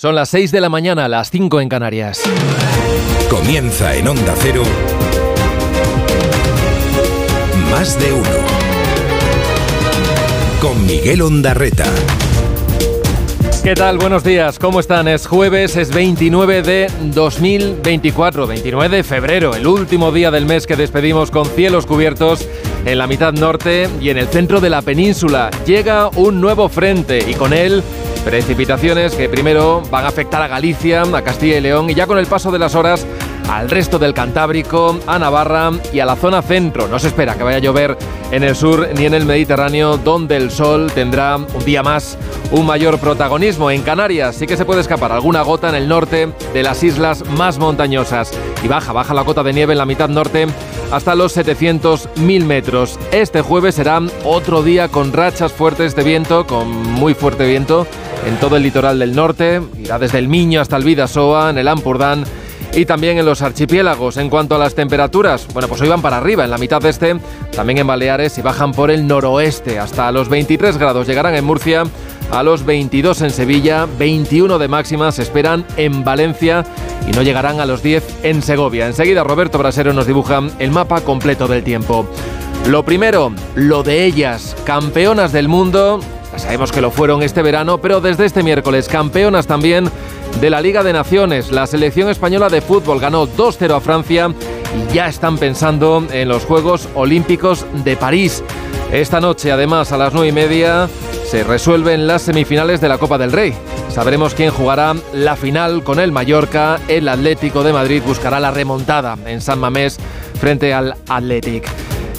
Son las 6 de la mañana, las 5 en Canarias. Comienza en Onda Cero. Más de uno. Con Miguel Ondarreta. ¿Qué tal? Buenos días, ¿cómo están? Es jueves, es 29 de 2024, 29 de febrero, el último día del mes que despedimos con cielos cubiertos en la mitad norte y en el centro de la península. Llega un nuevo frente y con él precipitaciones que primero van a afectar a Galicia, a Castilla y León y ya con el paso de las horas al resto del Cantábrico, a Navarra y a la zona centro. No se espera que vaya a llover en el sur ni en el Mediterráneo, donde el sol tendrá un día más un mayor protagonismo. En Canarias sí que se puede escapar alguna gota en el norte de las islas más montañosas. Y baja, baja la cota de nieve en la mitad norte hasta los 700.000 metros. Este jueves será otro día con rachas fuertes de viento, con muy fuerte viento en todo el litoral del norte. Irá desde el Miño hasta el Vidasoa, en el Ampurdán y también en los archipiélagos. En cuanto a las temperaturas, bueno, pues hoy van para arriba, en la mitad de este, también en Baleares y bajan por el noroeste hasta los 23 grados. Llegarán en Murcia a los 22 en Sevilla, 21 de máxima se esperan en Valencia y no llegarán a los 10 en Segovia. Enseguida Roberto Brasero nos dibuja el mapa completo del tiempo. Lo primero, lo de ellas, campeonas del mundo, sabemos que lo fueron este verano, pero desde este miércoles campeonas también de la Liga de Naciones. La selección española de fútbol ganó 2-0 a Francia y ya están pensando en los Juegos Olímpicos de París. Esta noche, además, a las 9 y media, se resuelven las semifinales de la Copa del Rey. Sabremos quién jugará la final con el Mallorca. El Atlético de Madrid buscará la remontada en San Mamés frente al Athletic.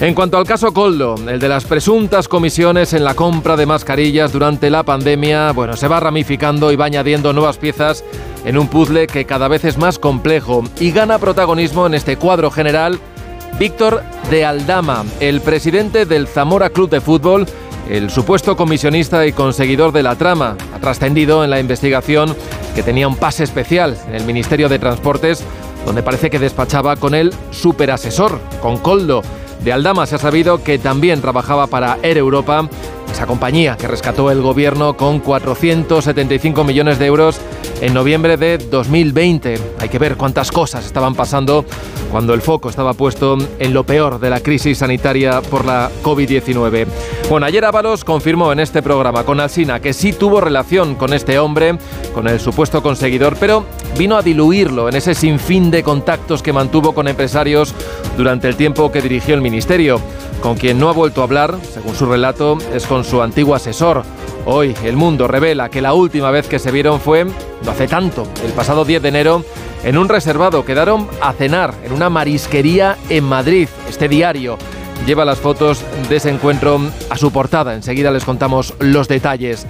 En cuanto al caso Coldo, el de las presuntas comisiones en la compra de mascarillas durante la pandemia, bueno, se va ramificando y va añadiendo nuevas piezas en un puzzle que cada vez es más complejo y gana protagonismo en este cuadro general Víctor de Aldama, el presidente del Zamora Club de Fútbol, el supuesto comisionista y conseguidor de la trama, ha trascendido en la investigación que tenía un pase especial en el Ministerio de Transportes, donde parece que despachaba con el superasesor, con Coldo. De Aldama se ha sabido que también trabajaba para Air Europa, esa compañía que rescató el gobierno con 475 millones de euros en noviembre de 2020. Hay que ver cuántas cosas estaban pasando cuando el foco estaba puesto en lo peor de la crisis sanitaria por la COVID-19. Bueno, ayer Ábalos confirmó en este programa con Alsina que sí tuvo relación con este hombre, con el supuesto conseguidor, pero vino a diluirlo en ese sinfín de contactos que mantuvo con empresarios durante el tiempo que dirigió el ministerio. Con quien no ha vuelto a hablar, según su relato, es con su antiguo asesor. Hoy el mundo revela que la última vez que se vieron fue, no hace tanto, el pasado 10 de enero, en un reservado. Quedaron a cenar en una marisquería en Madrid. Este diario lleva las fotos de ese encuentro a su portada. Enseguida les contamos los detalles.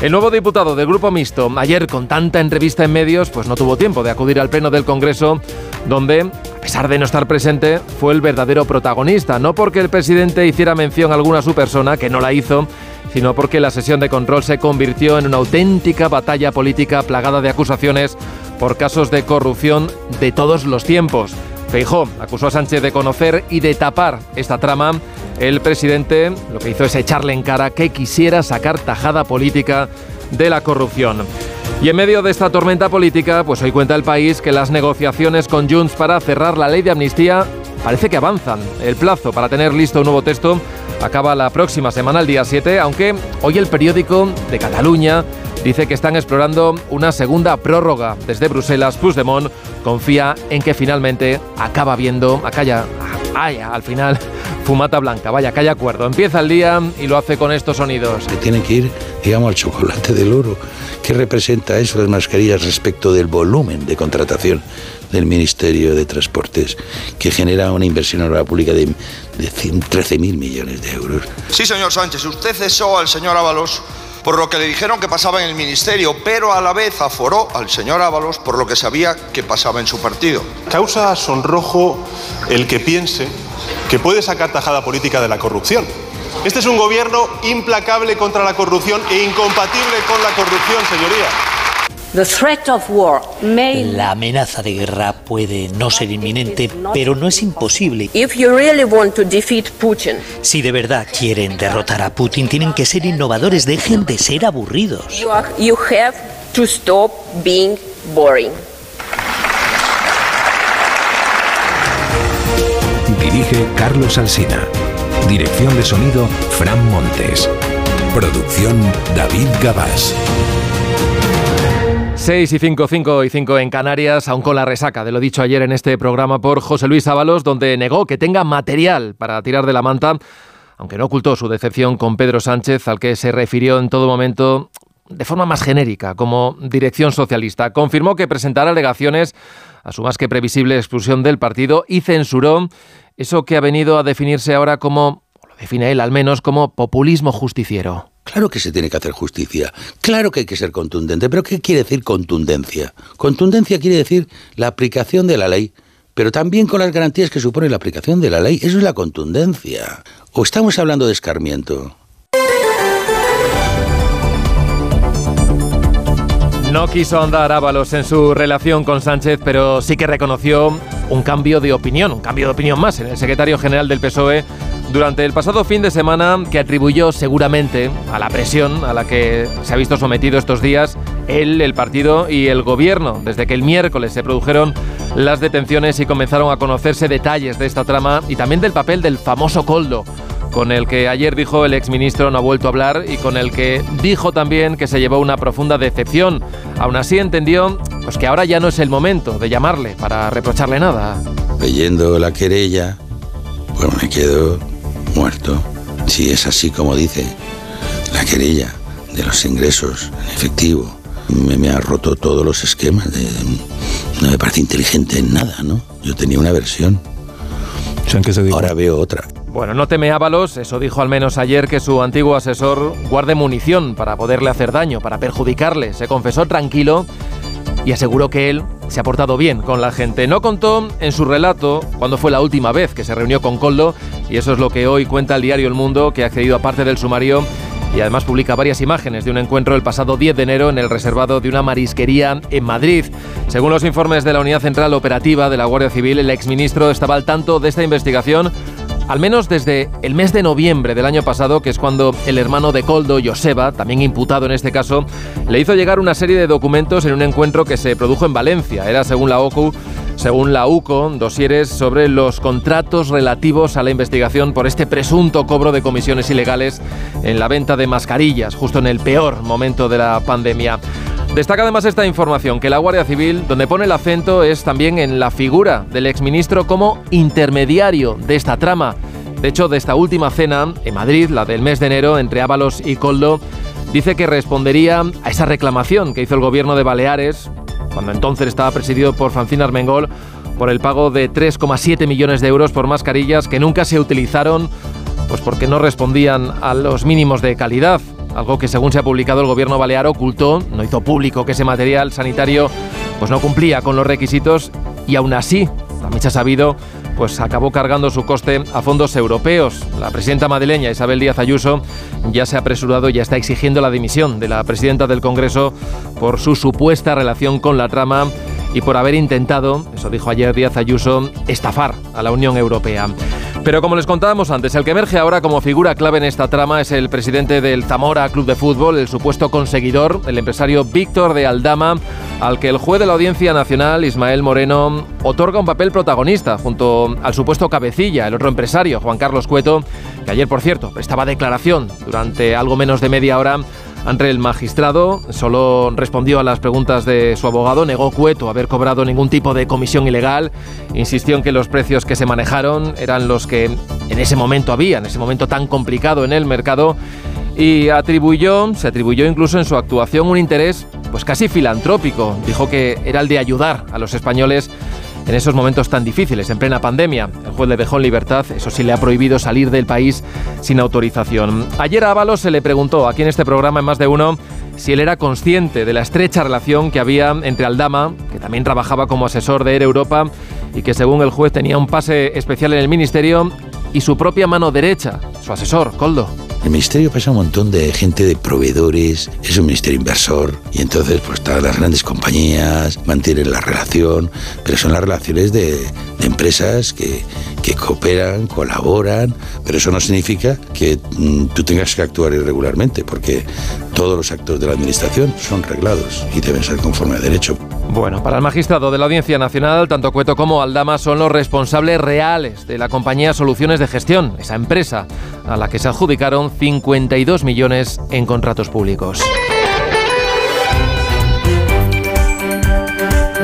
El nuevo diputado del Grupo Mixto, ayer con tanta entrevista en medios, pues no tuvo tiempo de acudir al pleno del Congreso, donde, a pesar de no estar presente, fue el verdadero protagonista. No porque el presidente hiciera mención alguna a su persona, que no la hizo, sino porque la sesión de control se convirtió en una auténtica batalla política plagada de acusaciones por casos de corrupción de todos los tiempos. Feijó acusó a Sánchez de conocer y de tapar esta trama. El presidente lo que hizo es echarle en cara que quisiera sacar tajada política de la corrupción. Y en medio de esta tormenta política, pues hoy cuenta el país que las negociaciones con Junts para cerrar la ley de amnistía parece que avanzan. El plazo para tener listo un nuevo texto acaba la próxima semana, el día 7, aunque hoy el periódico de Cataluña dice que están explorando una segunda prórroga. Desde Bruselas, Puigdemont confía en que finalmente acaba viendo, acá haya al final, fumata blanca. Vaya, que haya acuerdo. Empieza el día y lo hace con estos sonidos. Que tienen que ir, digamos, al chocolate del oro. ¿Qué representa eso las mascarillas respecto del volumen de contratación del Ministerio de Transportes, que genera una inversión en la pública de, de 13.000 millones de euros? Sí, señor Sánchez, usted cesó al señor Ábalos por lo que le dijeron que pasaba en el ministerio, pero a la vez aforó al señor Ábalos por lo que sabía que pasaba en su partido. Causa sonrojo el que piense que puede sacar tajada política de la corrupción. Este es un gobierno implacable contra la corrupción e incompatible con la corrupción, señoría. La amenaza de guerra puede no ser inminente, pero no es imposible. Si de verdad quieren derrotar a Putin, tienen que ser innovadores, dejen de ser aburridos. to stop being boring. Dirige Carlos Alsina. Dirección de sonido Fran Montes. Producción David Gabás. 6 y 5, 5 y 5 en Canarias, aún con la resaca de lo dicho ayer en este programa por José Luis Ábalos, donde negó que tenga material para tirar de la manta, aunque no ocultó su decepción con Pedro Sánchez, al que se refirió en todo momento de forma más genérica, como dirección socialista. Confirmó que presentará alegaciones a su más que previsible expulsión del partido y censuró eso que ha venido a definirse ahora como, o lo define él al menos, como populismo justiciero. Claro que se tiene que hacer justicia, claro que hay que ser contundente, pero ¿qué quiere decir contundencia? Contundencia quiere decir la aplicación de la ley, pero también con las garantías que supone la aplicación de la ley. Eso es la contundencia. ¿O estamos hablando de escarmiento? No quiso andar Ábalos en su relación con Sánchez, pero sí que reconoció un cambio de opinión, un cambio de opinión más en el secretario general del PSOE durante el pasado fin de semana que atribuyó seguramente a la presión a la que se ha visto sometido estos días él, el partido y el gobierno, desde que el miércoles se produjeron las detenciones y comenzaron a conocerse detalles de esta trama y también del papel del famoso Coldo con el que ayer dijo el exministro no ha vuelto a hablar y con el que dijo también que se llevó una profunda decepción. Aún así entendió pues que ahora ya no es el momento de llamarle para reprocharle nada. Leyendo la querella, pues me quedo muerto. Si es así como dice la querella de los ingresos en efectivo, me, me ha roto todos los esquemas. De, no me parece inteligente en nada, ¿no? Yo tenía una versión. Ahora veo otra. Bueno, no teme Ábalos, eso dijo al menos ayer que su antiguo asesor guarde munición para poderle hacer daño, para perjudicarle. Se confesó tranquilo y aseguró que él se ha portado bien con la gente. No contó en su relato cuándo fue la última vez que se reunió con Coldo y eso es lo que hoy cuenta el diario El Mundo, que ha accedido a parte del sumario y además publica varias imágenes de un encuentro el pasado 10 de enero en el reservado de una marisquería en Madrid. Según los informes de la Unidad Central Operativa de la Guardia Civil, el exministro estaba al tanto de esta investigación al menos desde el mes de noviembre del año pasado, que es cuando el hermano de Coldo, Joseba, también imputado en este caso, le hizo llegar una serie de documentos en un encuentro que se produjo en Valencia. Era, según la OCU, según la UCO, dosieres sobre los contratos relativos a la investigación por este presunto cobro de comisiones ilegales en la venta de mascarillas, justo en el peor momento de la pandemia. Destaca además esta información que la Guardia Civil, donde pone el acento es también en la figura del exministro como intermediario de esta trama. De hecho, de esta última cena en Madrid, la del mes de enero, entre Ábalos y Coldo, dice que respondería a esa reclamación que hizo el gobierno de Baleares, cuando entonces estaba presidido por Francina Armengol, por el pago de 3,7 millones de euros por mascarillas que nunca se utilizaron, pues porque no respondían a los mínimos de calidad algo que según se ha publicado el gobierno balear ocultó, no hizo público que ese material sanitario pues no cumplía con los requisitos y aún así, también se ha sabido, pues acabó cargando su coste a fondos europeos. La presidenta madrileña Isabel Díaz Ayuso ya se ha apresurado y ya está exigiendo la dimisión de la presidenta del Congreso por su supuesta relación con la trama y por haber intentado, eso dijo ayer Díaz Ayuso, estafar a la Unión Europea. Pero como les contábamos antes, el que emerge ahora como figura clave en esta trama es el presidente del Zamora Club de Fútbol, el supuesto conseguidor, el empresario Víctor de Aldama, al que el juez de la Audiencia Nacional, Ismael Moreno, otorga un papel protagonista junto al supuesto cabecilla, el otro empresario, Juan Carlos Cueto, que ayer, por cierto, prestaba declaración durante algo menos de media hora ante el magistrado. Solo respondió a las preguntas de su abogado, negó Cueto haber cobrado ningún tipo de comisión ilegal, insistió en que los precios que se manejaron eran los que en ese momento había, en ese momento tan complicado en el mercado, y atribuyó, se atribuyó incluso en su actuación un interés pues casi filantrópico. Dijo que era el de ayudar a los españoles en esos momentos tan difíciles, en plena pandemia. El juez le dejó en libertad, eso sí le ha prohibido salir del país sin autorización. Ayer a Ábalos se le preguntó aquí en este programa en más de uno si él era consciente de la estrecha relación que había entre Aldama, que también trabajaba como asesor de Air Europa y que según el juez tenía un pase especial en el ministerio, y su propia mano derecha, su asesor, Coldo. El ministerio pasa un montón de gente de proveedores, es un ministerio inversor y entonces pues todas las grandes compañías mantienen la relación, pero son las relaciones de, de empresas que, que cooperan, colaboran, pero eso no significa que mm, tú tengas que actuar irregularmente, porque todos los actos de la Administración son reglados y deben ser conforme a derecho. Bueno, para el magistrado de la Audiencia Nacional, tanto Cueto como Aldama son los responsables reales de la compañía Soluciones de Gestión, esa empresa a la que se adjudicaron 52 millones en contratos públicos.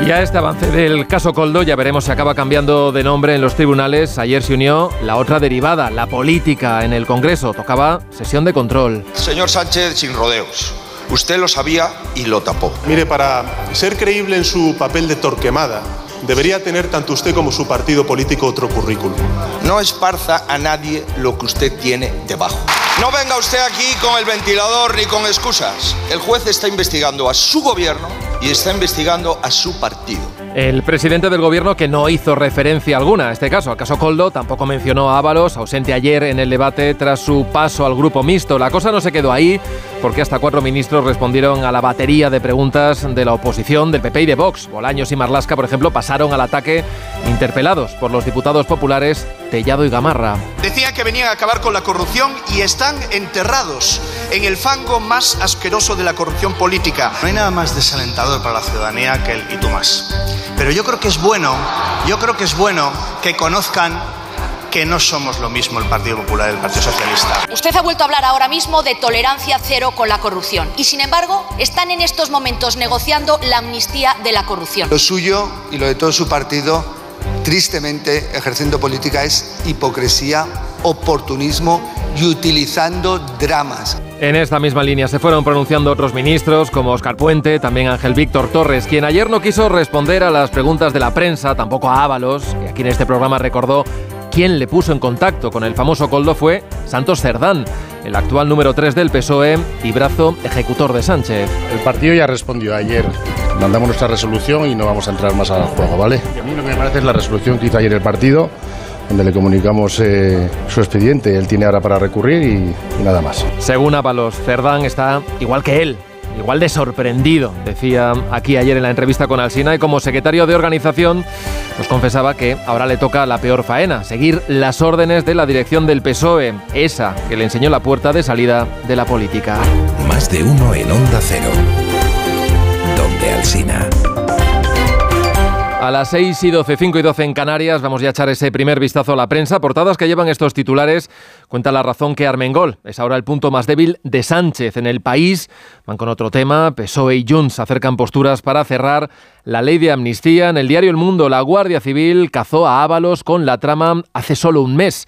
Y a este avance del caso Coldo ya veremos si acaba cambiando de nombre en los tribunales. Ayer se unió la otra derivada, la política, en el Congreso. Tocaba sesión de control. Señor Sánchez, sin rodeos. Usted lo sabía y lo tapó. Mire, para ser creíble en su papel de torquemada, debería tener tanto usted como su partido político otro currículum. No esparza a nadie lo que usted tiene debajo. No venga usted aquí con el ventilador ni con excusas. El juez está investigando a su gobierno y está investigando a su partido. El presidente del gobierno que no hizo referencia alguna a este caso, al caso Coldo, tampoco mencionó a Ábalos, ausente ayer en el debate tras su paso al grupo mixto. La cosa no se quedó ahí, porque hasta cuatro ministros respondieron a la batería de preguntas de la oposición, del PP y de Vox. Bolaños y Marlasca, por ejemplo, pasaron al ataque interpelados por los diputados populares Tellado y Gamarra. Decían que venían a acabar con la corrupción y están enterrados en el fango más asqueroso de la corrupción política. No hay nada más desalentador para la ciudadanía que el y tú más. Pero yo creo que es bueno, yo creo que es bueno que conozcan que no somos lo mismo el Partido Popular y el Partido Socialista. Usted ha vuelto a hablar ahora mismo de tolerancia cero con la corrupción y sin embargo están en estos momentos negociando la amnistía de la corrupción. Lo suyo y lo de todo su partido, tristemente ejerciendo política, es hipocresía, oportunismo y utilizando dramas. En esta misma línea se fueron pronunciando otros ministros como Oscar Puente, también Ángel Víctor Torres, quien ayer no quiso responder a las preguntas de la prensa, tampoco a Ábalos, que aquí en este programa recordó quién le puso en contacto con el famoso Coldo fue Santos Cerdán, el actual número 3 del PSOE y brazo ejecutor de Sánchez. El partido ya respondió ayer. Mandamos nuestra resolución y no vamos a entrar más al juego, ¿vale? a mí lo que me parece es la resolución que hizo ayer el partido donde le comunicamos eh, su expediente. Él tiene ahora para recurrir y, y nada más. Según Ábalos, Cerdán está igual que él, igual de sorprendido, decía aquí ayer en la entrevista con Alsina, y como secretario de organización nos confesaba que ahora le toca la peor faena, seguir las órdenes de la dirección del PSOE, esa que le enseñó la puerta de salida de la política. Más de uno en Onda Cero. Donde Alsina. A las 6 y 12, 5 y 12 en Canarias, vamos ya a echar ese primer vistazo a la prensa. Portadas que llevan estos titulares cuenta la razón que Armengol es ahora el punto más débil de Sánchez en el país. Van con otro tema, PSOE y Junts acercan posturas para cerrar la ley de amnistía. En el diario El Mundo, la Guardia Civil cazó a Ábalos con la trama hace solo un mes.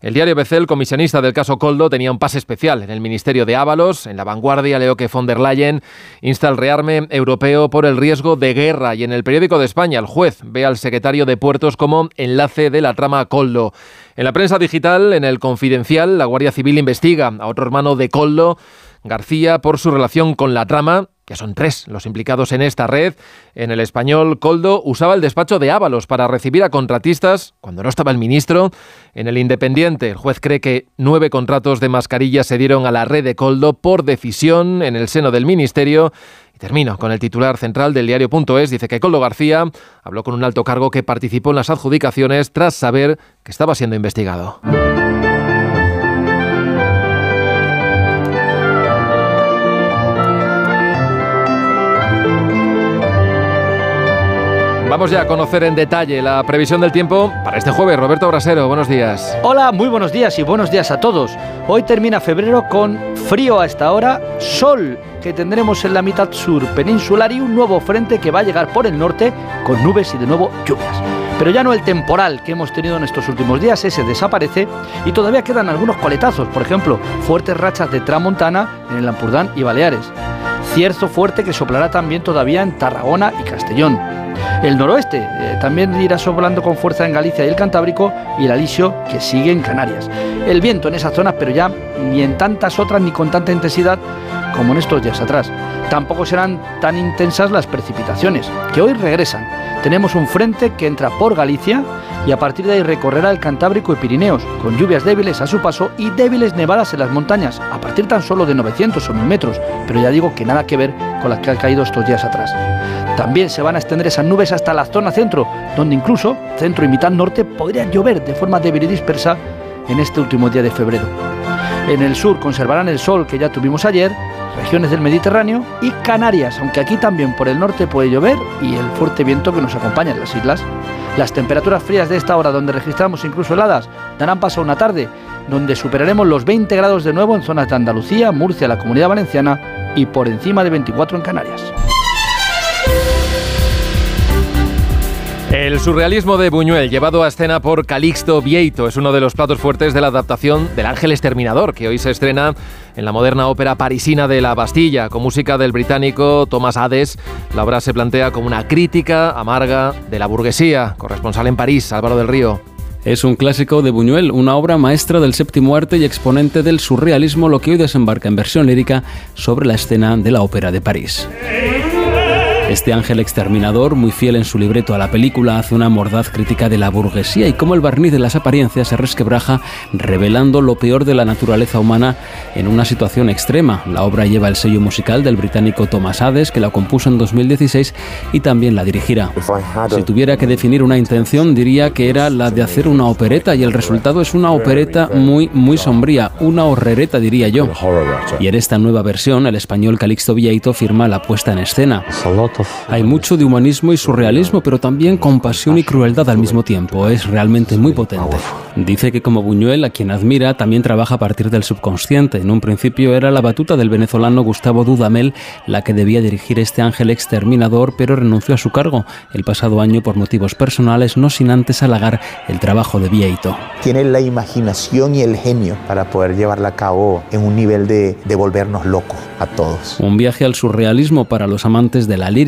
El diario BC, el comisionista del caso Coldo, tenía un pase especial en el Ministerio de Ábalos. En la vanguardia leo que von der Leyen insta al rearme europeo por el riesgo de guerra. Y en el periódico de España, el juez ve al secretario de Puertos como enlace de la trama Coldo. En la prensa digital, en el Confidencial, la Guardia Civil investiga a otro hermano de Coldo, García, por su relación con la trama ya son tres los implicados en esta red. En el español, Coldo usaba el despacho de Ábalos para recibir a contratistas cuando no estaba el ministro. En el Independiente, el juez cree que nueve contratos de mascarillas se dieron a la red de Coldo por decisión en el seno del ministerio. Y termino con el titular central del diario.es. Dice que Coldo García habló con un alto cargo que participó en las adjudicaciones tras saber que estaba siendo investigado. Vamos ya a conocer en detalle la previsión del tiempo para este jueves. Roberto Brasero, buenos días. Hola, muy buenos días y buenos días a todos. Hoy termina febrero con frío a esta hora, sol que tendremos en la mitad sur peninsular y un nuevo frente que va a llegar por el norte con nubes y de nuevo lluvias. Pero ya no el temporal que hemos tenido en estos últimos días, ese desaparece y todavía quedan algunos coletazos, por ejemplo, fuertes rachas de tramontana en el Ampurdán y Baleares. Cierzo fuerte que soplará también todavía en Tarragona y Castellón. El noroeste eh, también irá soplando con fuerza en Galicia y el Cantábrico y el alisio que sigue en Canarias. El viento en esas zonas, pero ya ni en tantas otras ni con tanta intensidad como en estos días atrás. Tampoco serán tan intensas las precipitaciones, que hoy regresan. Tenemos un frente que entra por Galicia y a partir de ahí recorrerá el Cantábrico y Pirineos, con lluvias débiles a su paso y débiles nevadas en las montañas, a partir tan solo de 900 o 1000 metros, pero ya digo que nada que ver con las que han caído estos días atrás. También se van a extender esas nubes hasta la zona centro, donde incluso centro y mitad norte podrían llover de forma débil y dispersa en este último día de febrero. En el sur conservarán el sol que ya tuvimos ayer, regiones del Mediterráneo y Canarias, aunque aquí también por el norte puede llover y el fuerte viento que nos acompaña en las islas. Las temperaturas frías de esta hora, donde registramos incluso heladas, darán paso a una tarde donde superaremos los 20 grados de nuevo en zonas de Andalucía, Murcia, la Comunidad Valenciana y por encima de 24 en Canarias. El surrealismo de Buñuel, llevado a escena por Calixto Vieito, es uno de los platos fuertes de la adaptación del Ángel Exterminador, que hoy se estrena en la moderna ópera parisina de La Bastilla, con música del británico Thomas Hades. La obra se plantea como una crítica amarga de la burguesía. Corresponsal en París, Álvaro del Río. Es un clásico de Buñuel, una obra maestra del séptimo arte y exponente del surrealismo, lo que hoy desembarca en versión lírica sobre la escena de la ópera de París. Este ángel exterminador, muy fiel en su libreto a la película, hace una mordaz crítica de la burguesía y cómo el barniz de las apariencias se resquebraja, revelando lo peor de la naturaleza humana en una situación extrema. La obra lleva el sello musical del británico Thomas Hades, que la compuso en 2016 y también la dirigirá. Si tuviera que definir una intención, diría que era la de hacer una opereta y el resultado es una opereta muy, muy sombría, una horrereta, diría yo. Y en esta nueva versión, el español Calixto Vieito firma la puesta en escena. Hay mucho de humanismo y surrealismo, pero también compasión y crueldad al mismo tiempo. Es realmente muy potente. Dice que como Buñuel, a quien admira, también trabaja a partir del subconsciente. En un principio era la batuta del venezolano Gustavo Dudamel la que debía dirigir este ángel exterminador, pero renunció a su cargo el pasado año por motivos personales, no sin antes halagar el trabajo de Vieito. Tiene la imaginación y el genio para poder llevarla a cabo en un nivel de, de volvernos locos a todos. Un viaje al surrealismo para los amantes de la lírica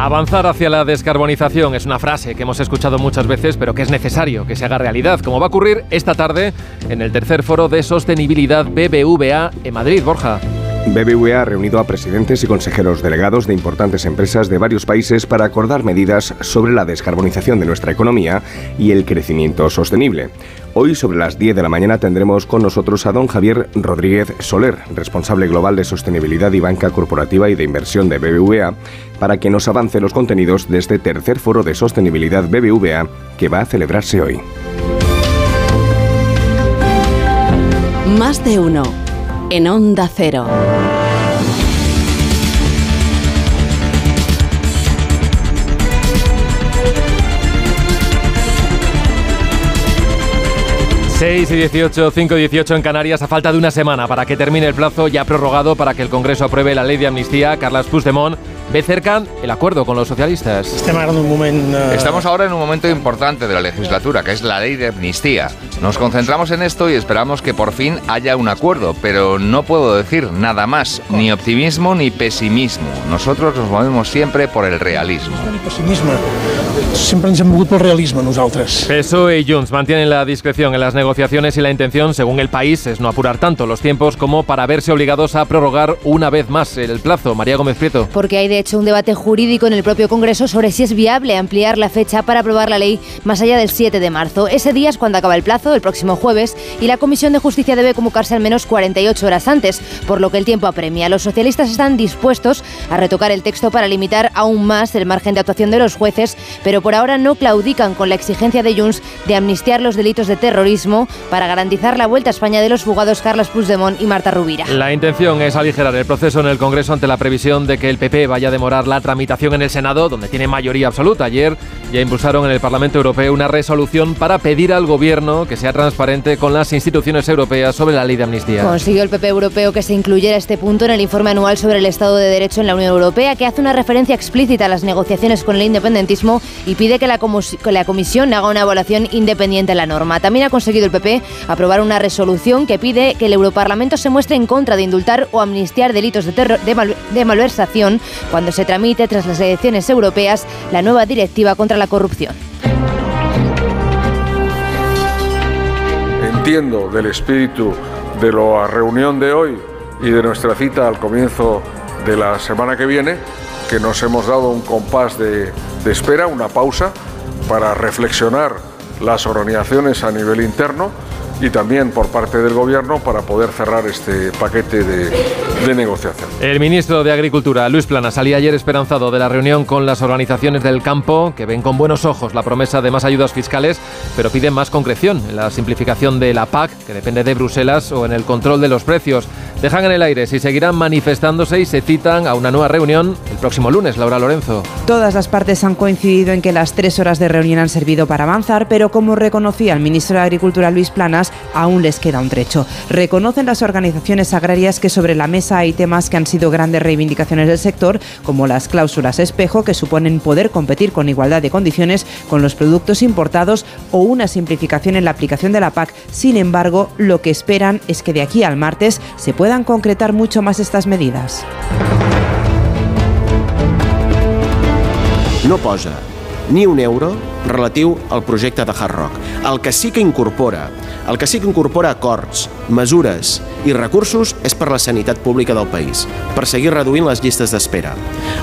Avanzar hacia la descarbonización es una frase que hemos escuchado muchas veces, pero que es necesario que se haga realidad, como va a ocurrir esta tarde en el tercer foro de sostenibilidad BBVA en Madrid, Borja. BBVA ha reunido a presidentes y consejeros delegados de importantes empresas de varios países para acordar medidas sobre la descarbonización de nuestra economía y el crecimiento sostenible. Hoy sobre las 10 de la mañana tendremos con nosotros a don Javier Rodríguez Soler, responsable global de sostenibilidad y banca corporativa y de inversión de BBVA, para que nos avance los contenidos de este tercer foro de sostenibilidad BBVA que va a celebrarse hoy. Más de uno en Onda Cero. Seis y 18, 5 y 18 en Canarias a falta de una semana para que termine el plazo ya prorrogado para que el Congreso apruebe la ley de amnistía. Carles Puigdemont ve cerca el acuerdo con los socialistas. Estamos ahora en un momento importante de la legislatura, que es la ley de amnistía. Nos concentramos en esto y esperamos que por fin haya un acuerdo, pero no puedo decir nada más, ni optimismo ni pesimismo. Nosotros nos movemos siempre por el realismo. pessimisme. Sempre ens hem mogut pel realisme, nosaltres. PSOE y Junts mantienen la discreción en las negociaciones negociaciones y la intención, según el país, es no apurar tanto los tiempos como para verse obligados a prorrogar una vez más el plazo. María Gómez Prieto. Porque hay de hecho un debate jurídico en el propio Congreso sobre si es viable ampliar la fecha para aprobar la ley más allá del 7 de marzo. Ese día es cuando acaba el plazo, el próximo jueves, y la Comisión de Justicia debe convocarse al menos 48 horas antes, por lo que el tiempo apremia. Los socialistas están dispuestos a retocar el texto para limitar aún más el margen de actuación de los jueces, pero por ahora no claudican con la exigencia de Junts de amnistiar los delitos de terrorismo para garantizar la vuelta a España de los fugados Carlos Puigdemont y Marta Rubira. La intención es aligerar el proceso en el Congreso ante la previsión de que el PP vaya a demorar la tramitación en el Senado, donde tiene mayoría absoluta. Ayer ya impulsaron en el Parlamento Europeo una resolución para pedir al Gobierno que sea transparente con las instituciones europeas sobre la ley de amnistía. Consiguió el PP europeo que se incluyera este punto en el informe anual sobre el Estado de Derecho en la Unión Europea, que hace una referencia explícita a las negociaciones con el independentismo y pide que la, que la Comisión haga una evaluación independiente de la norma. También ha conseguido el PP aprobar una resolución que pide que el Europarlamento se muestre en contra de indultar o amnistiar delitos de, terror, de malversación cuando se tramite tras las elecciones europeas la nueva directiva contra la corrupción. Entiendo del espíritu de la reunión de hoy y de nuestra cita al comienzo de la semana que viene, que nos hemos dado un compás de espera, una pausa, para reflexionar las organizaciones a nivel interno y también por parte del Gobierno para poder cerrar este paquete de, negociación. El ministro de Agricultura, Luis Plana, salía ayer esperanzado de la reunión con las organizaciones del campo, que ven con buenos ojos la promesa de más ayudas fiscales, pero piden más concreción en la simplificación de la PAC, que depende de Bruselas, o en el control de los precios. Dejan en el aire si seguirán manifestándose y se citan a una nueva reunión el próximo lunes. Laura Lorenzo. Todas las partes han coincidido en que las tres horas de reunión han servido para avanzar, pero como reconocía el ministro de Agricultura, Luis Planas, aún les queda un trecho. Reconocen las organizaciones agrarias que sobre la mesa hay temas que han sido grandes reivindicaciones del sector, como las cláusulas espejo, que suponen poder competir con igualdad de condiciones con los productos importados o una simplificación en la aplicación de la PAC. Sin embargo, lo que esperan es que de aquí al martes se puedan concretar mucho más estas medidas. No posa ni un euro relatiu al projecte de Hard Rock. El que sí que incorpora el que sí que incorpora acords, mesures i recursos és per la sanitat pública del país, per seguir reduint les llistes d'espera.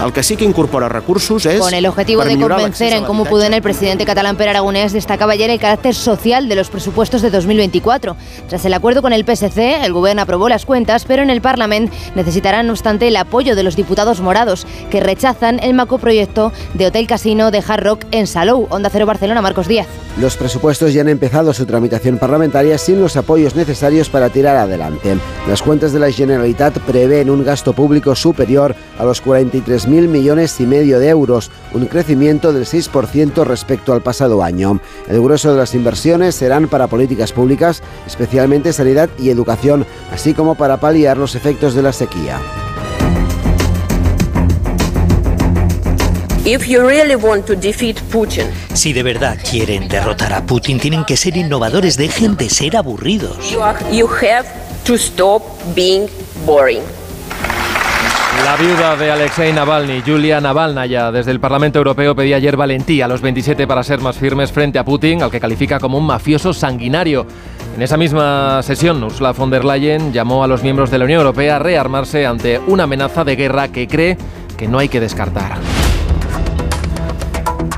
El que sí que incorpora recursos es... Con el objetivo de convencer en cómo pueden, el presidente catalán Per Aragonés destacaba ayer el carácter social de los presupuestos de 2024. Tras el acuerdo con el PSC, el gobierno aprobó las cuentas, pero en el Parlamento necesitarán, no obstante, el apoyo de los diputados morados, que rechazan el macroproyecto de Hotel Casino de Hard Rock en Salou. Onda Barcelona, Marcos Díaz. Los presupuestos ya han empezado su tramitación parlamentaria sin los apoyos necesarios para tirar adelante. Las cuentas de la Generalitat prevén un gasto público superior a los 43.000 millones y medio de euros, un crecimiento del 6% respecto al pasado año. El grueso de las inversiones serán para políticas públicas, especialmente sanidad y educación, así como para paliar los efectos de la sequía. Si de verdad quieren derrotar a Putin, tienen que ser innovadores, dejen de ser aburridos. La viuda de Alexei Navalny, Julia Navalnaya, desde el Parlamento Europeo pedía ayer valentía a los 27 para ser más firmes frente a Putin, al que califica como un mafioso sanguinario. En esa misma sesión, Ursula von der Leyen llamó a los miembros de la Unión Europea a rearmarse ante una amenaza de guerra que cree que no hay que descartar.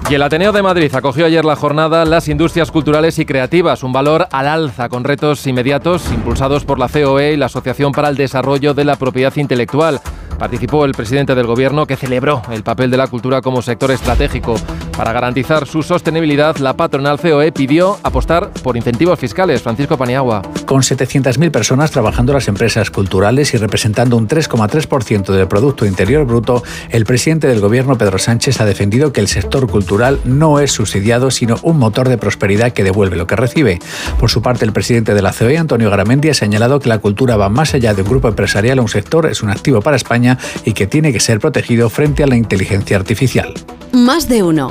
Y el Ateneo de Madrid acogió ayer la jornada Las Industrias Culturales y Creativas, un valor al alza con retos inmediatos impulsados por la COE y la Asociación para el Desarrollo de la Propiedad Intelectual. Participó el presidente del gobierno que celebró el papel de la cultura como sector estratégico. Para garantizar su sostenibilidad, la patronal COE pidió apostar por incentivos fiscales. Francisco Paniagua. Con 700.000 personas trabajando las empresas culturales y representando un 3,3% del Producto Interior Bruto, el presidente del gobierno, Pedro Sánchez, ha defendido que el sector cultural no es subsidiado, sino un motor de prosperidad que devuelve lo que recibe. Por su parte, el presidente de la COE, Antonio Garamendi, ha señalado que la cultura va más allá de un grupo empresarial un sector, es un activo para España y que tiene que ser protegido frente a la inteligencia artificial. Más de uno.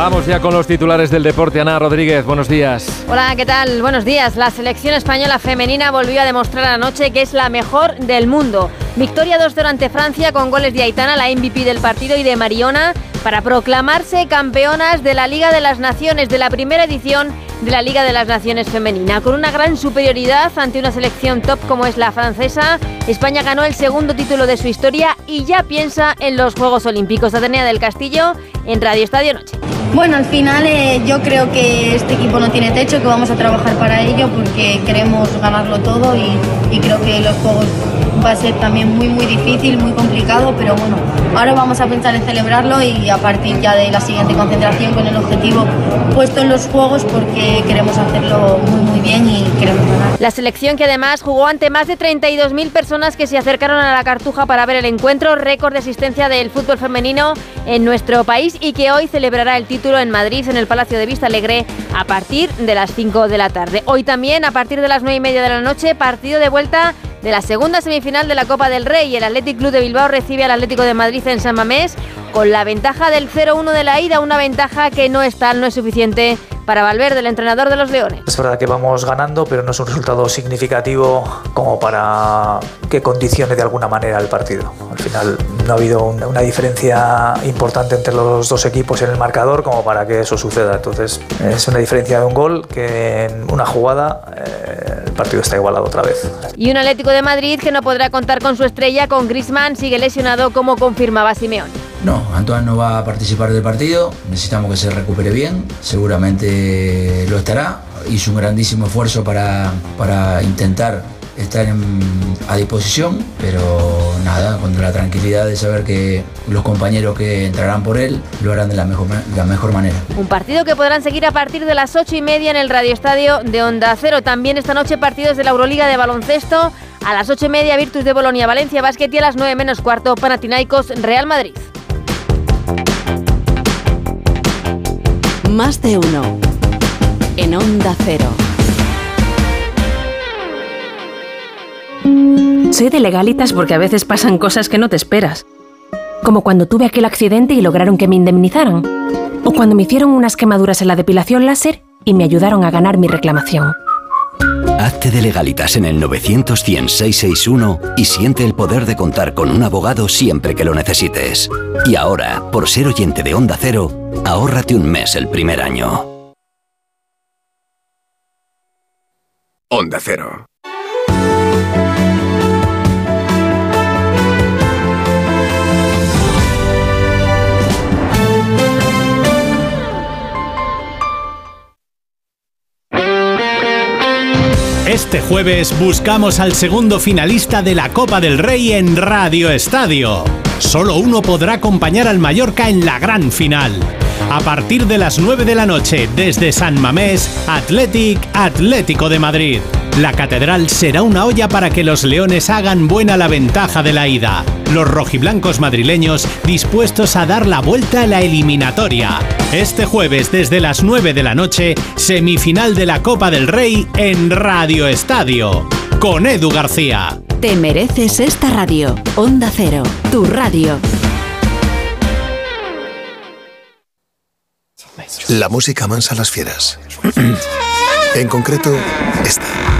Vamos ya con los titulares del deporte. Ana Rodríguez, buenos días. Hola, ¿qué tal? Buenos días. La selección española femenina volvió a demostrar anoche que es la mejor del mundo. Victoria 2-0 ante Francia con goles de Aitana, la MVP del partido, y de Mariona para proclamarse campeonas de la Liga de las Naciones de la primera edición de la Liga de las Naciones Femenina. Con una gran superioridad ante una selección top como es la francesa, España ganó el segundo título de su historia y ya piensa en los Juegos Olímpicos. Atenea del Castillo en Radio Estadio Noche. Bueno, al final eh, yo creo que este equipo no tiene techo, que vamos a trabajar para ello porque queremos ganarlo todo y, y creo que los Juegos va a ser también muy muy difícil, muy complicado, pero bueno, ahora vamos a pensar en celebrarlo y a partir ya de la siguiente concentración con el objetivo puesto en los Juegos porque queremos hacerlo muy muy bien y queremos ganar. La selección que además jugó ante más de 32.000 personas que se acercaron a la Cartuja para ver el encuentro, récord de asistencia del fútbol femenino en nuestro país y que hoy celebrará el título en Madrid, en el Palacio de Vista Alegre, a partir de las 5 de la tarde. Hoy también, a partir de las 9 y media de la noche, partido de vuelta de la segunda semifinal de la Copa del Rey. El Athletic Club de Bilbao recibe al Atlético de Madrid en San Mamés con la ventaja del 0-1 de la ida, una ventaja que no es tal, no es suficiente para Valverde, el entrenador de los Leones. Es verdad que vamos ganando, pero no es un resultado significativo como para que condicione de alguna manera el partido. Al final no ha habido una diferencia importante entre los dos equipos en el marcador como para que eso suceda. Entonces es una diferencia de un gol que en una jugada eh, el partido está igualado otra vez. Y un Atlético de Madrid que no podrá contar con su estrella, con Griezmann, sigue lesionado como confirmaba Simeón. No, Antoine no va a participar del partido, necesitamos que se recupere bien, seguramente lo estará, hizo un grandísimo esfuerzo para, para intentar estar a disposición, pero nada, con la tranquilidad de saber que los compañeros que entrarán por él lo harán de la mejor, la mejor manera. Un partido que podrán seguir a partir de las ocho y media en el Radio Estadio de Onda Cero. También esta noche partidos de la Euroliga de baloncesto. A las ocho y media Virtus de Bolonia, Valencia Basket y a las nueve menos cuarto Panathinaikos Real Madrid. Más de uno. En Onda Cero. Soy de legalitas porque a veces pasan cosas que no te esperas. Como cuando tuve aquel accidente y lograron que me indemnizaran. O cuando me hicieron unas quemaduras en la depilación láser y me ayudaron a ganar mi reclamación. Hazte de legalitas en el 900 y siente el poder de contar con un abogado siempre que lo necesites. Y ahora, por ser oyente de Onda Cero, ahórrate un mes el primer año. Onda Cero. Este jueves buscamos al segundo finalista de la Copa del Rey en Radio Estadio. Solo uno podrá acompañar al Mallorca en la gran final. A partir de las 9 de la noche, desde San Mamés, Athletic Atlético de Madrid. La catedral será una olla para que los leones hagan buena la ventaja de la ida. Los rojiblancos madrileños dispuestos a dar la vuelta a la eliminatoria. Este jueves desde las 9 de la noche, semifinal de la Copa del Rey en Radio Estadio. Con Edu García. Te mereces esta radio. Onda Cero, tu radio. La música mansa a las fieras. en concreto, esta.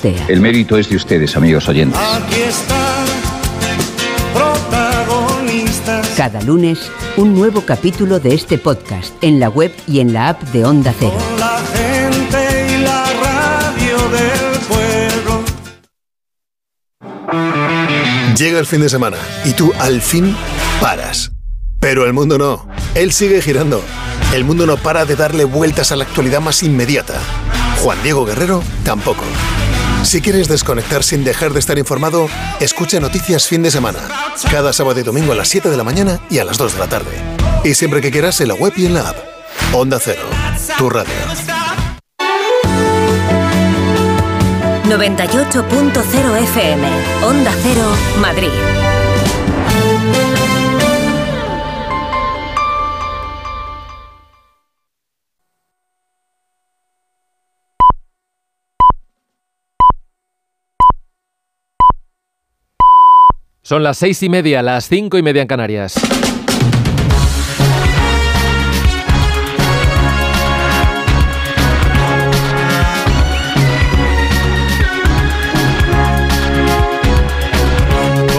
El mérito es de ustedes, amigos oyentes. Aquí está, protagonistas. Cada lunes, un nuevo capítulo de este podcast en la web y en la app de Onda Cero. Con la gente y la radio del pueblo. Llega el fin de semana y tú al fin paras. Pero el mundo no. Él sigue girando. El mundo no para de darle vueltas a la actualidad más inmediata. Juan Diego Guerrero tampoco. Si quieres desconectar sin dejar de estar informado, escucha Noticias Fin de Semana. Cada sábado y domingo a las 7 de la mañana y a las 2 de la tarde. Y siempre que quieras en la web y en la app. Onda Cero, tu radio. 98.0 FM, Onda Cero, Madrid. Son las seis y media, las cinco y media en Canarias.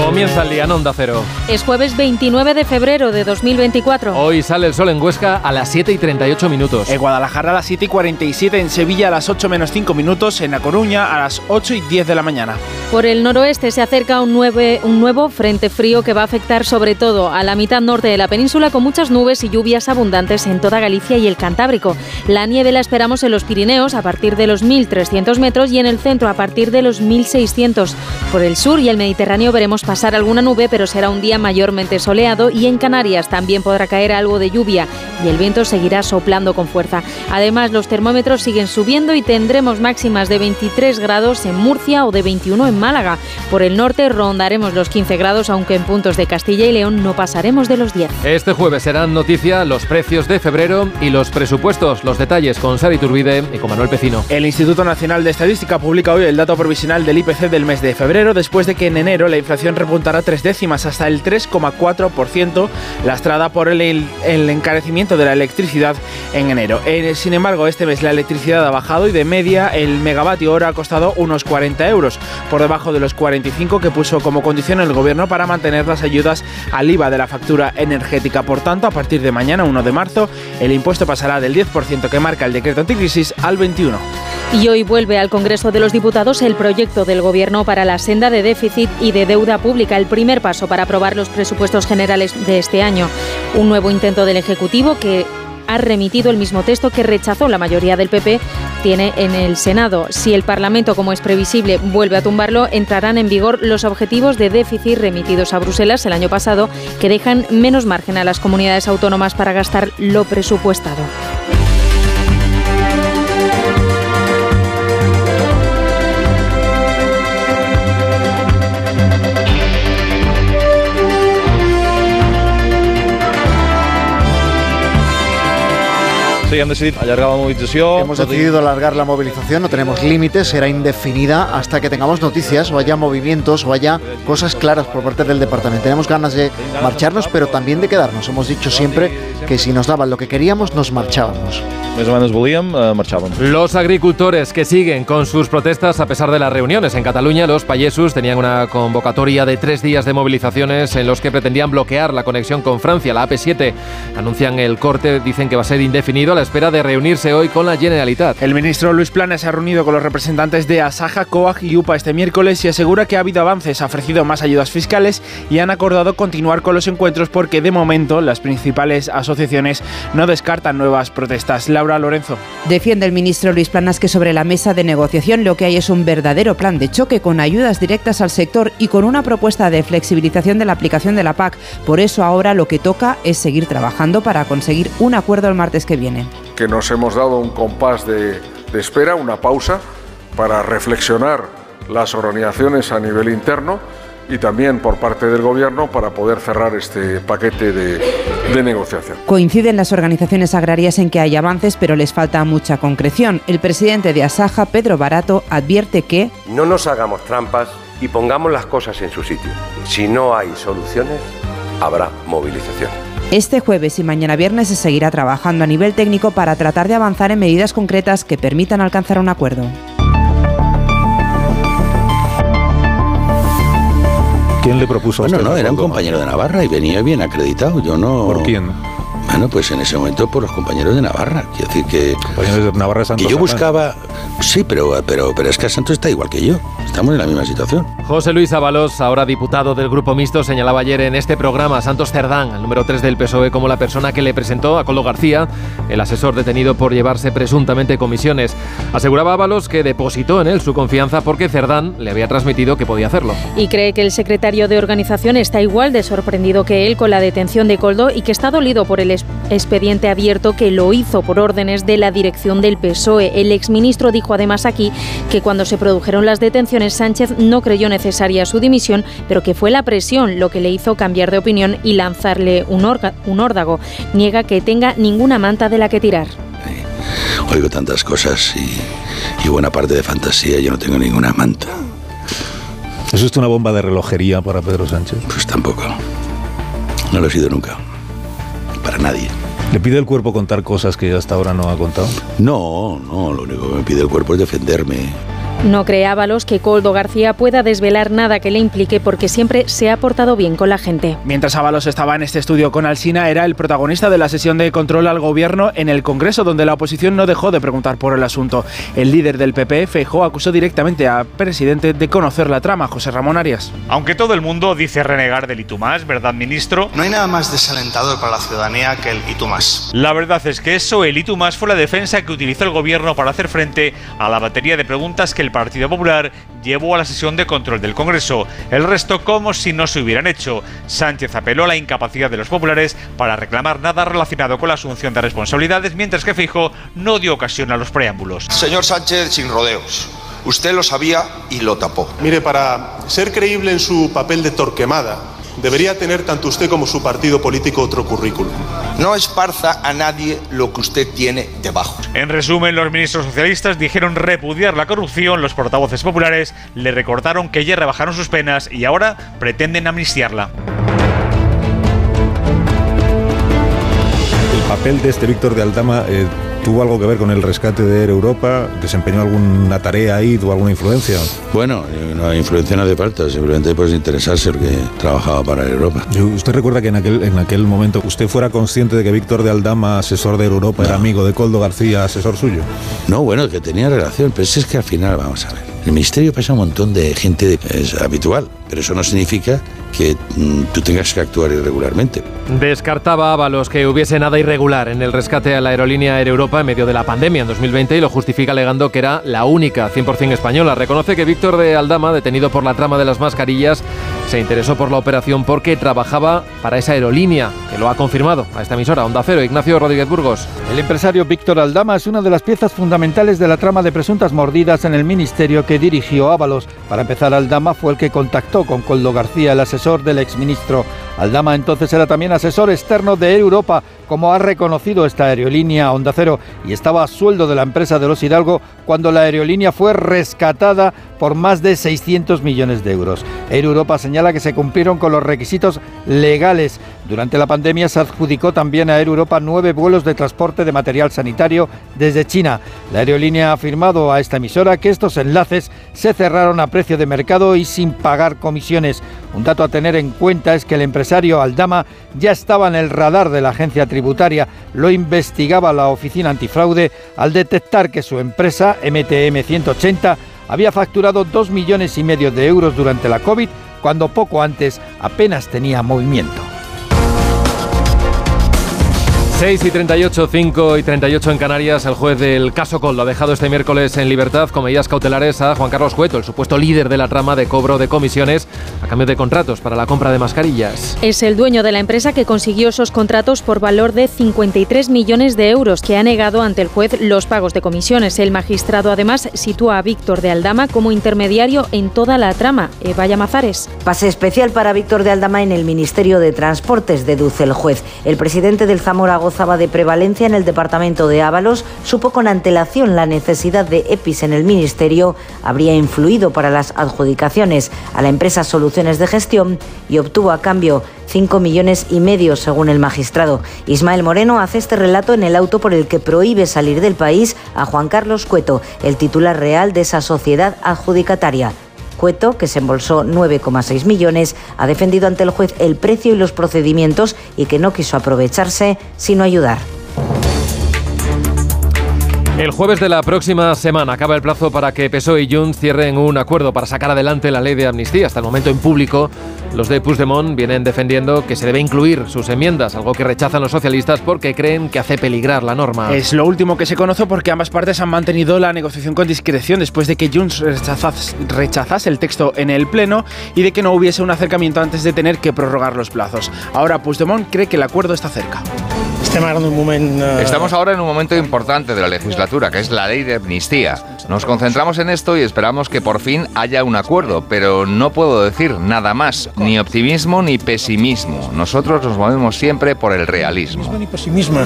Comienza el día en Onda Cero. Es jueves 29 de febrero de 2024. Hoy sale el sol en Huesca a las 7 y 38 minutos. En Guadalajara a las 7 y 47, en Sevilla a las 8 menos 5 minutos, en A Coruña a las 8 y 10 de la mañana. Por el noroeste se acerca un, nuevo frente frío que va a afectar sobre todo a la mitad norte de la península con muchas nubes y lluvias abundantes en toda Galicia y el Cantábrico. La nieve la esperamos en los Pirineos a partir de los 1.300 metros y en el centro a partir de los 1.600. Por el sur y el Mediterráneo veremos pasar alguna nube, pero será un día mayormente soleado y en Canarias también podrá caer algo de lluvia y el viento seguirá soplando con fuerza. Además, los termómetros siguen subiendo y tendremos máximas de 23 grados en Murcia o de 21 en Málaga. Por el norte rondaremos los 15 grados, aunque en puntos de Castilla y León no pasaremos de los 10. Este jueves serán noticia los precios de febrero y los presupuestos. Los detalles con Sara Iturbide y con Manuel Pecino. El Instituto Nacional de Estadística publica hoy el dato provisional del IPC del mes de febrero, después de que en enero la inflación repuntará tres décimas hasta el 3,4%, lastrada por el, el- encarecimiento de la electricidad en enero. Eh, sin embargo, este mes la electricidad ha bajado y de media el megavatio hora ha costado unos 40 euros, por debajo de los 45 que puso como condición el gobierno para mantener las ayudas al IVA de la factura energética. Por tanto, a partir de mañana, 1 de marzo, el impuesto pasará del 10% que marca el decreto anticrisis al 21%. Y hoy vuelve al Congreso de los Diputados el proyecto del Gobierno para la senda de déficit y de deuda pública, el primer paso para aprobar los presupuestos generales de este año. Un nuevo intento del Ejecutivo que ha remitido el mismo texto que rechazó la mayoría del PP tiene en el Senado. Si el Parlamento, como es previsible, vuelve a tumbarlo, entrarán en vigor los objetivos de déficit remitidos a Bruselas el año pasado, que dejan menos margen a las comunidades autónomas para gastar lo presupuestado. Sí, hem decidit allargar la mobilització. Hemos decidido alargar la movilización, no tenemos límites, será indefinida hasta que tengamos noticias o haya movimientos o haya cosas claras por parte del departamento. Tenemos ganas de marcharnos, pero también de quedarnos. Hemos dicho siempre que si nos daban lo que queríamos, nos marchábamos. Més o menys volíem, eh, marxàvem. Los agricultores que siguen con sus protestas a pesar de las reuniones en Cataluña, los payesus tenían una convocatoria de tres días de movilizaciones en los que pretendían bloquear la conexión con Francia, la AP7. Anuncian el corte, dicen que va a ser indefinido a la espera de reunirse hoy con la Generalitat. El ministro Luis Planas se ha reunido con los representantes de Asaja, COAG y UPA este miércoles y asegura que ha habido avances, ha ofrecido más ayudas fiscales y han acordado continuar con los encuentros porque de momento las principales asociaciones no descartan nuevas protestas. Laura Lorenzo. Defiende el ministro Luis Planas que sobre la mesa de negociación lo que hay es un verdadero plan de choque con ayudas directas al sector y con una propuesta de flexibilización de la aplicación de la PAC. Por eso ahora lo que toca es seguir trabajando para conseguir un acuerdo el martes que viene. Que nos hemos dado un compás de, de espera, una pausa, para reflexionar las organizaciones a nivel interno y también por parte del Gobierno para poder cerrar este paquete de, de negociación. Coinciden las organizaciones agrarias en que hay avances, pero les falta mucha concreción. El presidente de Asaja, Pedro Barato, advierte que No nos hagamos trampas y pongamos las cosas en su sitio. Si no hay soluciones, habrá movilización. Este jueves y mañana viernes se seguirá trabajando a nivel técnico para tratar de avanzar en medidas concretas que permitan alcanzar un acuerdo. ¿Quién le propuso Bueno, este no, era un compañero de Navarra y venía bien acreditado. Yo no. ¿Por quién? Bueno, pues en ese momento por los compañeros de Navarra. Quiero decir que. Compañeros de Navarra Que yo buscaba. Sí, pero, pero, pero es que Santos está igual que yo. Estamos en la misma situación. José Luis Ábalos, ahora diputado del Grupo Mixto, señalaba ayer en este programa a Santos Cerdán, el número 3 del PSOE, como la persona que le presentó a Coldo García, el asesor detenido por llevarse presuntamente comisiones. Aseguraba Ábalos que depositó en él su confianza porque Cerdán le había transmitido que podía hacerlo. Y cree que el secretario de organización está igual de sorprendido que él con la detención de Coldo y que está dolido por el expediente abierto que lo hizo por órdenes de la dirección del PSOE. El exministro dijo además aquí que cuando se produjeron las detenciones Sánchez no creyó necesaria su dimisión, pero que fue la presión lo que le hizo cambiar de opinión y lanzarle un, un órdago. Niega que tenga ninguna manta de la que tirar. Oigo tantas cosas y, y buena parte de fantasía, yo no tengo ninguna manta. ¿Eso es una bomba de relojería para Pedro Sánchez? Pues tampoco. No lo he sido nunca. Para nadie. ¿Le pide el cuerpo contar cosas que hasta ahora no ha contado? No, no, lo único que me pide el cuerpo es defenderme. No cree Ábalos que Coldo García pueda desvelar nada que le implique porque siempre se ha portado bien con la gente. Mientras Ábalos estaba en este estudio con Alsina, era el protagonista de la sesión de control al gobierno en el Congreso, donde la oposición no dejó de preguntar por el asunto. El líder del PP, Feijóo, acusó directamente al presidente de conocer la trama, José Ramón Arias. Aunque todo el mundo dice renegar del Itumás, ¿verdad, ministro? No hay nada más desalentador para la ciudadanía que el Itumás. La verdad es que eso, el Itumás, fue la defensa que utilizó el gobierno para hacer frente a la batería de preguntas que el Partido Popular llevó a la sesión de control del Congreso. El resto como si no se hubieran hecho. Sánchez apeló a la incapacidad de los populares para reclamar nada relacionado con la asunción de responsabilidades, mientras que Fijo no dio ocasión a los preámbulos. Señor Sánchez, sin rodeos. Usted lo sabía y lo tapó. Mire, para ser creíble en su papel de torquemada, debería tener tanto usted como su partido político otro currículum. No esparza a nadie lo que usted tiene debajo. En resumen, los ministros socialistas dijeron repudiar la corrupción, los portavoces populares le recordaron que ya rebajaron sus penas y ahora pretenden amnistiarla. El papel de este Víctor de Aldama eh, tuvo algo que ver con el rescate de Air Europa, desempeñó alguna tarea ahí, tuvo alguna influencia. Bueno, no, influencia no hace falta, simplemente pues interesarse porque trabajaba para Air Europa. ¿Usted recuerda que en aquel, en aquel momento usted fuera consciente de que Víctor de Aldama, asesor de Air Europa, era amigo de Coldo García, asesor suyo? No, bueno, que tenía relación, pero es que al final, vamos a ver, el ministerio pasa un montón de gente es habitual, pero eso no significa que mm, tú tengas que actuar irregularmente. Descartaba Ábalos que hubiese nada irregular en el rescate a la aerolínea Air Europa en medio de la pandemia en 2020 y lo justifica alegando que era la única 100% española. Reconoce que Víctor de Aldama, detenido por la trama de las mascarillas, se interesó por la operación porque trabajaba para esa aerolínea, que lo ha confirmado a esta emisora, Onda Cero, Ignacio Rodríguez Burgos. El empresario Víctor Aldama es una de las piezas fundamentales de la trama de presuntas mordidas en el ministerio que dirigió Ábalos. Para empezar, Aldama fue el que contactó con Coldo García, el asesor del exministro. Aldama entonces era también asesor externo de Air Europa, como ha reconocido esta aerolínea Onda Cero, y estaba a sueldo de la empresa de los Hidalgo cuando la aerolínea fue rescatada por más de 600 millones de euros. Air Europa señala que se cumplieron con los requisitos legales. Durante la pandemia se adjudicó también a Air Europa nueve vuelos de transporte de material sanitario desde China. La aerolínea ha afirmado a esta emisora que estos enlaces se cerraron a precio de mercado y sin pagar comisiones. Un dato a tener en cuenta es que el empresario Aldama ya estaba en el radar de la agencia tributaria. Lo investigaba la oficina antifraude al detectar que su empresa, MTM 180, había facturado 2 millones y medio de euros durante la COVID, cuando poco antes apenas tenía movimiento. 6 y 38, 5 y 38 en Canarias, el juez del caso Coldo ha dejado este miércoles en libertad con medidas cautelares a Juan Carlos Cueto, el supuesto líder de la trama de cobro de comisiones a cambio de contratos para la compra de mascarillas. Es el dueño de la empresa que consiguió esos contratos por valor de 53 millones de euros, que ha negado ante el juez los pagos de comisiones. El magistrado además sitúa a Víctor de Aldama como intermediario en toda la trama. Eva Llamazares. Pase especial para Víctor de Aldama en el Ministerio de Transportes, deduce el juez. El presidente del Zamora de prevalencia en el departamento de Ábalos, supo con antelación la necesidad de EPIs en el ministerio, habría influido para las adjudicaciones a la empresa Soluciones de Gestión y obtuvo a cambio 5 millones y medio según el magistrado. Ismael Moreno hace este relato en el auto por el que prohíbe salir del país a Juan Carlos Cueto, el titular real de esa sociedad adjudicataria. Cueto, que se embolsó 9,6 millones, ha defendido ante el juez el precio y los procedimientos y que no quiso aprovecharse, sino ayudar. El jueves de la próxima semana acaba el plazo para que PSOE y Junts cierren un acuerdo para sacar adelante la ley de amnistía. Hasta el momento en público, los de Puigdemont vienen defendiendo que se debe incluir sus enmiendas, algo que rechazan los socialistas porque creen que hace peligrar la norma. Es lo último que se conoce porque ambas partes han mantenido la negociación con discreción después de que Junts rechazase, el texto en el Pleno y de que no hubiese un acercamiento antes de tener que prorrogar los plazos. Ahora Puigdemont cree que el acuerdo está cerca. Estamos ahora en un momento importante de la legislatura, que es la ley de amnistía. Nos concentramos en esto y esperamos que por fin haya un acuerdo, pero no puedo decir nada más, ni optimismo ni pesimismo. Nosotros nos movemos siempre por el realismo. Ni pessimisme.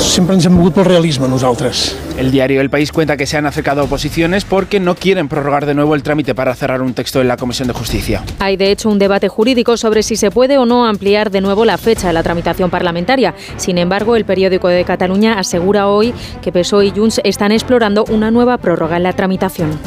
Sempre ens hem mogut pel realisme, nosaltres. El diario El País cuenta que se han acercado oposiciones porque no quieren prorrogar de nuevo el trámite para cerrar un texto en la Comisión de Justicia. Hay de hecho un debate jurídico sobre si se puede o no ampliar de nuevo la fecha de la tramitación parlamentaria. Sin embargo, el periódico de Cataluña asegura hoy que PSOE y Junts están explorando una nueva prórroga en la tramitación.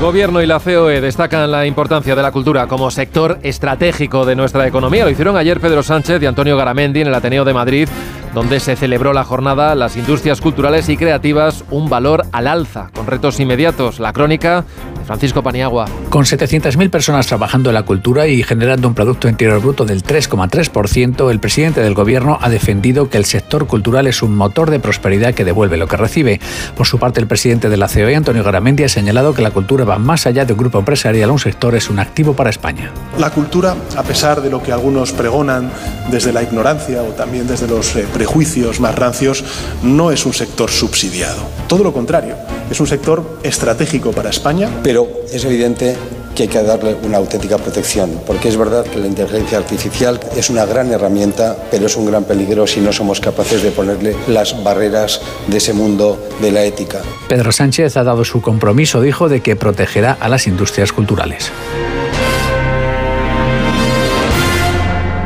Gobierno y la COE destacan la importancia de la cultura como sector estratégico de nuestra economía. Lo hicieron ayer Pedro Sánchez y Antonio Garamendi en el Ateneo de Madrid, donde se celebró la jornada Las industrias culturales y creativas, un valor al alza, con retos inmediatos. La crónica de Francisco Paniagua. Con 700.000 personas trabajando en la cultura y generando un Producto Interior Bruto del 3,3%, el presidente del Gobierno ha defendido que el sector cultural es un motor de prosperidad que devuelve lo que recibe. Por su parte, el presidente de la COE, Antonio Garamendi, ha señalado que la cultura va más allá de un grupo empresarial, un sector es un activo para España. La cultura, a pesar de lo que algunos pregonan desde la ignorancia o también desde los eh, prejuicios más rancios, no es un sector subsidiado. Todo lo contrario, es un sector estratégico para España. Pero es evidente que hay que darle una auténtica protección, porque es verdad que la inteligencia artificial es una gran herramienta, pero es un gran peligro si no somos capaces de ponerle las barreras de ese mundo de la ética. Pedro Sánchez ha dado su compromiso, dijo, de que protegerá a las industrias culturales.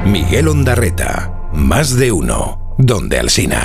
Miguel Ondarreta, más de uno, donde Alsina.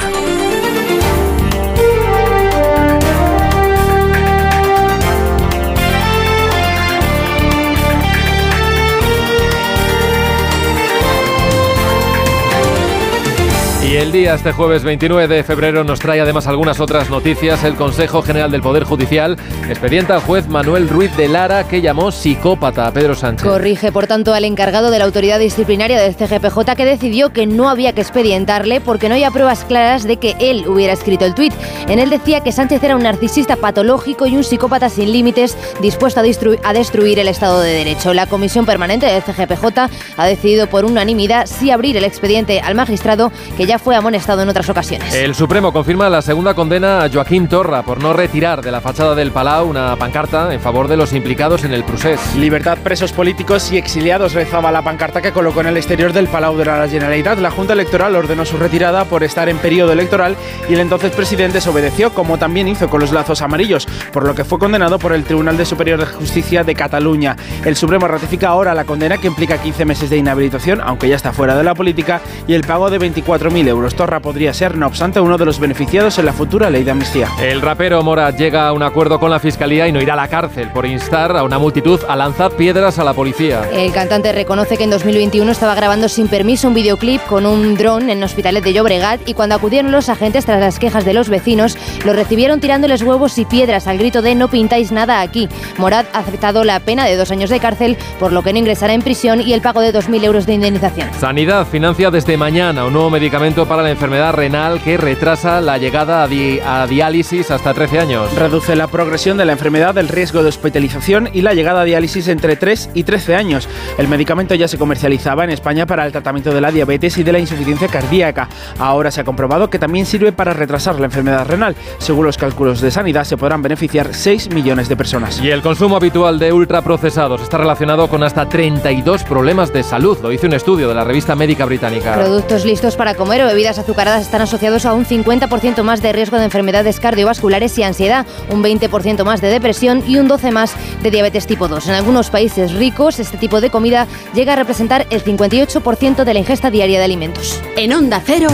El día este jueves 29 de febrero nos trae además algunas otras noticias. El Consejo General del Poder Judicial expedienta al juez Manuel Ruiz de Lara que llamó psicópata a Pedro Sánchez. Corrige, por tanto, al encargado de la autoridad disciplinaria del CGPJ que decidió que no había que expedientarle porque no había pruebas claras de que él hubiera escrito el tuit. En él decía que Sánchez era un narcisista patológico y un psicópata sin límites dispuesto a, a destruir el Estado de Derecho. La Comisión Permanente del CGPJ ha decidido por unanimidad sí abrir el expediente al magistrado que ya fue amonestado en otras ocasiones. El Supremo confirma la segunda condena a Joaquín Torra por no retirar de la fachada del Palau una pancarta en favor de los implicados en el procés. Libertad, presos políticos y exiliados rezaba la pancarta que colocó en el exterior del Palau de la Generalitat. La Junta Electoral ordenó su retirada por estar en periodo electoral y el entonces presidente desobedeció, como también hizo con los lazos amarillos, por lo que fue condenado por el Tribunal de Superior de Justicia de Cataluña. El Supremo ratifica ahora la condena que implica 15 meses de inhabilitación, aunque ya está fuera de la política, y el pago de 24.000 euros. Torra podría ser, no obstante, uno de los beneficiados en la futura ley de amnistía. El rapero Morat llega a un acuerdo con la Fiscalía y no irá a la cárcel por instar a una multitud a lanzar piedras a la policía. El cantante reconoce que en 2021 estaba grabando sin permiso un videoclip con un dron en Hospitalet de Llobregat y cuando acudieron los agentes tras las quejas de los vecinos, lo recibieron tirándoles huevos y piedras al grito de no pintáis nada aquí. Morat ha aceptado la pena de dos años de cárcel, por lo que no ingresará en prisión y el pago de 2.000 euros de indemnización. Sanidad financia desde mañana un nuevo medicamento para la enfermedad renal que retrasa la llegada a, di- a diálisis hasta 13 años. Reduce la progresión de la enfermedad, el riesgo de hospitalización y la llegada a diálisis entre 3 y 13 años. El medicamento ya se comercializaba en España para el tratamiento de la diabetes y de la insuficiencia cardíaca. Ahora se ha comprobado que también sirve para retrasar la enfermedad renal. Según los cálculos de sanidad, se podrán beneficiar 6 millones de personas. Y el consumo habitual de ultraprocesados está relacionado con hasta 32 problemas de salud, lo dice un estudio de la revista médica británica. Productos listos para comer o bebidas azucaradas están asociados a un 50% más de riesgo de enfermedades cardiovasculares y ansiedad, un 20% más de depresión y un 12% más de diabetes tipo 2. En algunos países ricos, este tipo de comida llega a representar el 58% de la ingesta diaria de alimentos. En Onda Cero,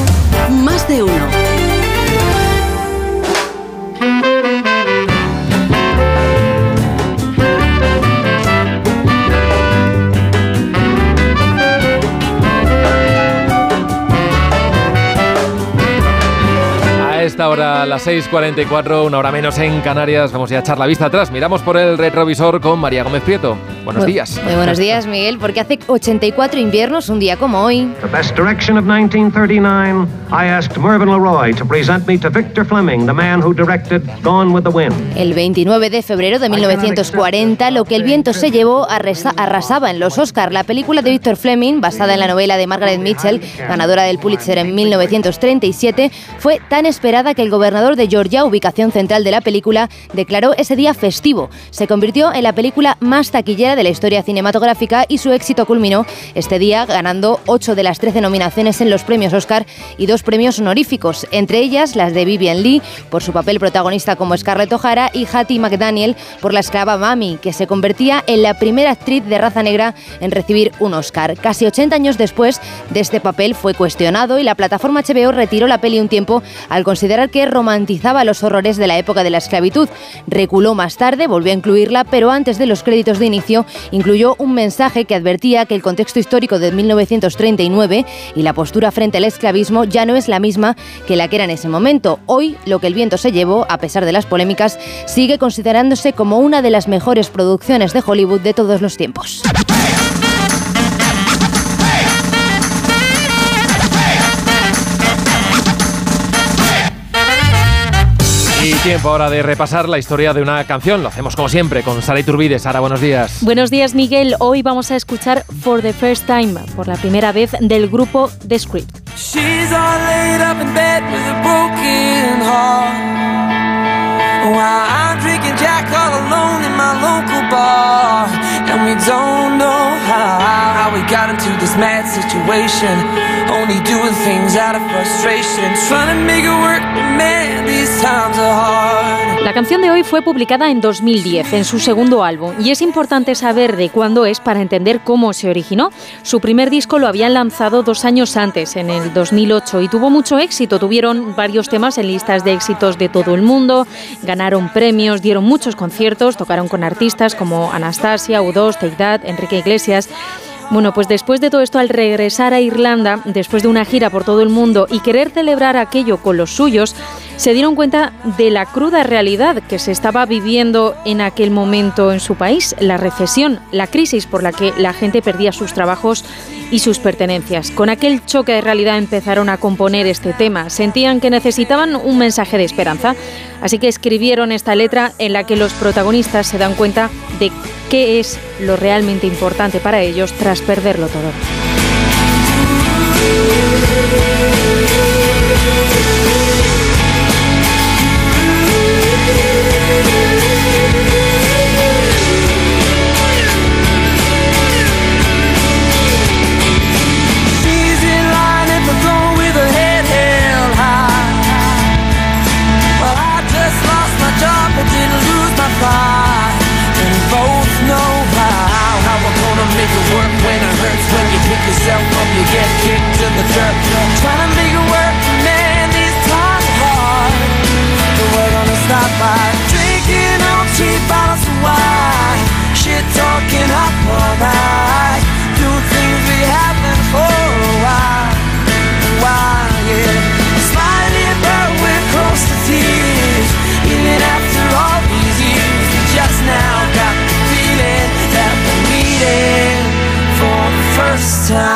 más de uno. Ahora las 6.44, una hora menos en Canarias. Vamos a echar la vista atrás. Miramos por el retrovisor con María Gómez Prieto. Buenos Bu- días. Muy buenos días, Miguel, porque hace 84 inviernos, un día como hoy. The best direction of 1939, I asked Mervyn LeRoy to present me to Victor Fleming, the man who directed Gone with the Wind. El 29 de febrero de 1940, Lo que el viento se llevó arrasaba en los Oscar. La película de Victor Fleming, basada en la novela de Margaret Mitchell, ganadora del Pulitzer en 1937, fue tan esperada que el gobernador de Georgia, ubicación central de la película, declaró ese día festivo. Se convirtió en la película más taquillera de la historia cinematográfica y su éxito culminó este día ganando 8 de las 13 nominaciones en los premios Oscar y dos premios honoríficos, entre ellas las de Vivian Lee por su papel protagonista como Scarlett O'Hara y Hattie McDaniel por la esclava Mami, que se convertía en la primera actriz de raza negra en recibir un Oscar. Casi 80 años después de este papel fue cuestionado y la plataforma HBO retiró la peli un tiempo al considerar que romantizaba los horrores de la época de la esclavitud. Reculó más tarde, volvió a incluirla, pero antes de los créditos de inicio incluyó un mensaje que advertía que el contexto histórico de 1939 y la postura frente al esclavismo ya no es la misma que la que era en ese momento. Hoy, lo que el viento se llevó, a pesar de las polémicas, sigue considerándose como una de las mejores producciones de Hollywood de todos los tiempos. Y tiempo ahora de repasar la historia de una canción. Lo hacemos como siempre con Sara Iturbide. Sara, buenos días. Buenos días, Miguel. Hoy vamos a escuchar For the First Time, por la primera vez, del grupo The Script. She's all laid up in bed with a broken heart. I'm drinking Jack all alone in my local bar. And we don't know how, we got into this mad situation. Only doing things out of frustration. Trying to make it work, man, these times are hard. La canción de hoy fue publicada en 2010, en su segundo álbum, y es importante saber de cuándo es para entender cómo se originó. Su primer disco lo habían lanzado dos años antes, en el 2008, y tuvo mucho éxito. Tuvieron varios temas en listas de éxitos de todo el mundo, ganaron premios, dieron muchos conciertos, tocaron con artistas como Anastasia, U2, Take That, Enrique Iglesias. Bueno, pues después de todo esto, al regresar a Irlanda, después de una gira por todo el mundo y querer celebrar aquello con los suyos, se dieron cuenta de la cruda realidad que se estaba viviendo en aquel momento en su país, la recesión, la crisis por la que la gente perdía sus trabajos y sus pertenencias. Con aquel choque de realidad empezaron a componer este tema. Sentían que necesitaban un mensaje de esperanza, así que escribieron esta letra en la que los protagonistas se dan cuenta de qué es lo realmente importante para ellos tras perderlo todo. Get kicked to the dirt. Trying to make it work, man, these times are hard. But we're gonna stop by drinking on cheap bottles of wine. Shit talking up all night. Doing things we haven't for a while. While, yeah. Smiling, but we're close to tears. Even after all these years, we just now got the feeling that we're meeting for the first time.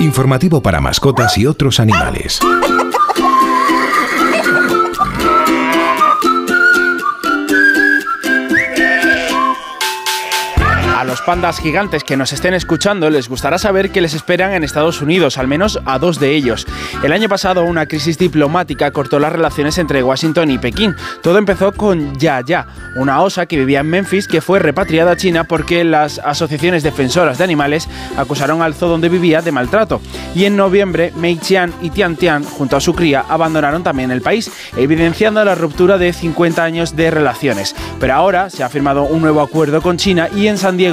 Informativo para mascotas y otros animales. A los pandas gigantes que nos estén escuchando les gustará saber que les esperan en Estados Unidos, al menos a dos de ellos. El año pasado una crisis diplomática cortó las relaciones entre Washington y Pekín. Todo empezó con Ya Ya, una osa que vivía en Memphis que fue repatriada a China porque las asociaciones defensoras de animales acusaron al zoo donde vivía de maltrato. Y en noviembre, Mei Qian y Tian Tian, junto a su cría, abandonaron también el país, evidenciando la ruptura de 50 años de relaciones. Pero ahora se ha firmado un nuevo acuerdo con China y en San Diego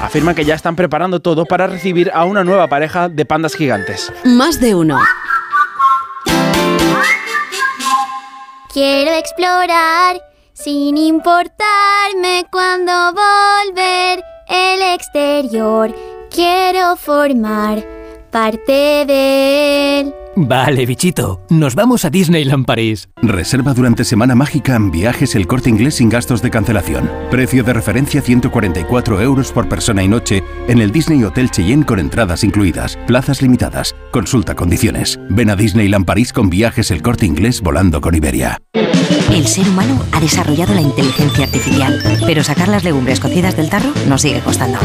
afirman que ya están preparando todo para recibir a una nueva pareja de pandas gigantes. Más de uno. Quiero explorar sin importarme cuando volver el exterior. Quiero formar parte de él. Vale, bichito, nos vamos a Disneyland París. Reserva durante Semana Mágica en viajes el corte inglés sin gastos de cancelación. Precio de referencia 144 euros por persona y noche en el Disney Hotel Cheyenne con entradas incluidas. Plazas limitadas. Consulta condiciones. Ven a Disneyland París con viajes el corte inglés volando con Iberia. El ser humano ha desarrollado la inteligencia artificial, pero sacar las legumbres cocidas del tarro nos sigue costando.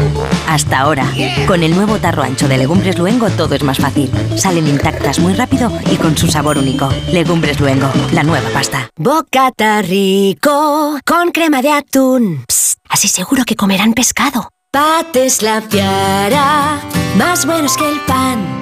Hasta ahora, con el nuevo tarro ancho de Legumbres Luengo todo es más fácil. Salen intactas muy rápido y con su sabor único. Legumbres Luengo, la nueva pasta. Bocata rico con crema de atún. Psst, así seguro que comerán pescado. Pates la piara, más buenos que el pan.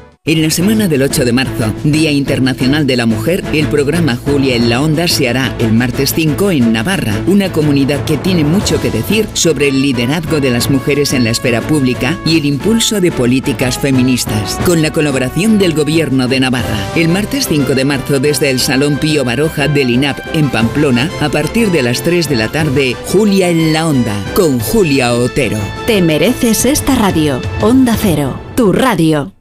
En la semana del 8 de marzo, Día Internacional de la Mujer, el programa Julia en la Onda se hará el martes 5 en Navarra, una comunidad que tiene mucho que decir sobre el liderazgo de las mujeres en la esfera pública y el impulso de políticas feministas, con la colaboración del Gobierno de Navarra. El martes 5 de marzo desde el Salón Pío Baroja del INAP en Pamplona, a partir de las 3 de la tarde, Julia en la Onda, con Julia Otero. Te mereces esta radio. Onda Cero, tu radio.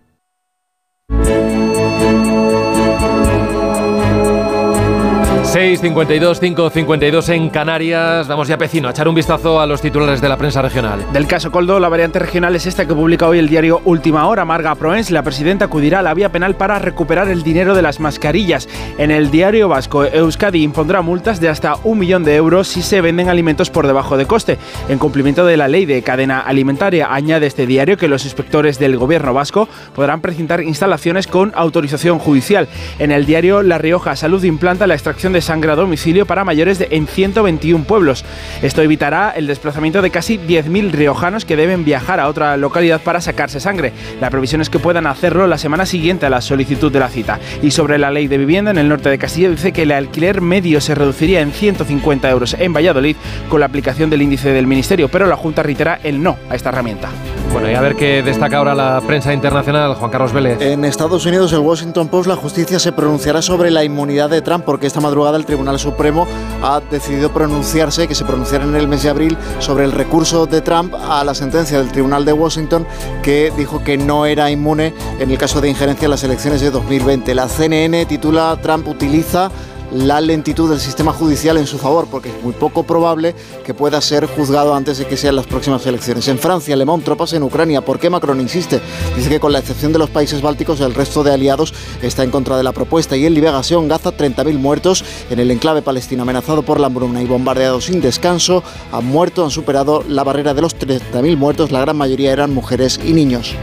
6.52, 5.52 en Canarias. Vamos ya, Pecino, a echar un vistazo a los titulares de la prensa regional. Del caso Coldo, la variante regional es esta que publica hoy el diario Última Hora. Marga Proens, la presidenta, acudirá a la vía penal para recuperar el dinero de las mascarillas. En el diario vasco, Euskadi impondrá multas de hasta un millón de euros si se venden alimentos por debajo de coste. En cumplimiento de la ley de cadena alimentaria, añade este diario que los inspectores del gobierno vasco podrán precintar instalaciones con autorización judicial. En el diario La Rioja, Salud implanta la extracción de sangre a domicilio para mayores de, en 121 pueblos. Esto evitará el desplazamiento de casi 10.000 riojanos que deben viajar a otra localidad para sacarse sangre. La previsión es que puedan hacerlo la semana siguiente a la solicitud de la cita. Y sobre la ley de vivienda en el norte de Castilla dice que el alquiler medio se reduciría en 150 euros en Valladolid con la aplicación del índice del Ministerio, pero la Junta reitera el no a esta herramienta. Bueno, y a ver qué destaca ahora la prensa internacional, Juan Carlos Vélez. En Estados Unidos, el Washington Post, la justicia se pronunciará sobre la inmunidad de Trump porque esta madrugada el Tribunal Supremo ha decidido pronunciarse, que se pronunciara en el mes de abril, sobre el recurso de Trump a la sentencia del Tribunal de Washington que dijo que no era inmune en el caso de injerencia en las elecciones de 2020. La CNN titula Trump utiliza la lentitud del sistema judicial en su favor, porque es muy poco probable que pueda ser juzgado antes de que sean las próximas elecciones. En Francia, Le Monde, tropas en Ucrania. ¿Por qué Macron insiste? Dice que con la excepción de los países bálticos, el resto de aliados está en contra de la propuesta. Y en Liberación, Gaza, 30.000 muertos en el enclave palestino amenazado por la hambruna y bombardeado sin descanso. Han muerto, han superado la barrera de los 30.000 muertos. La gran mayoría eran mujeres y niños.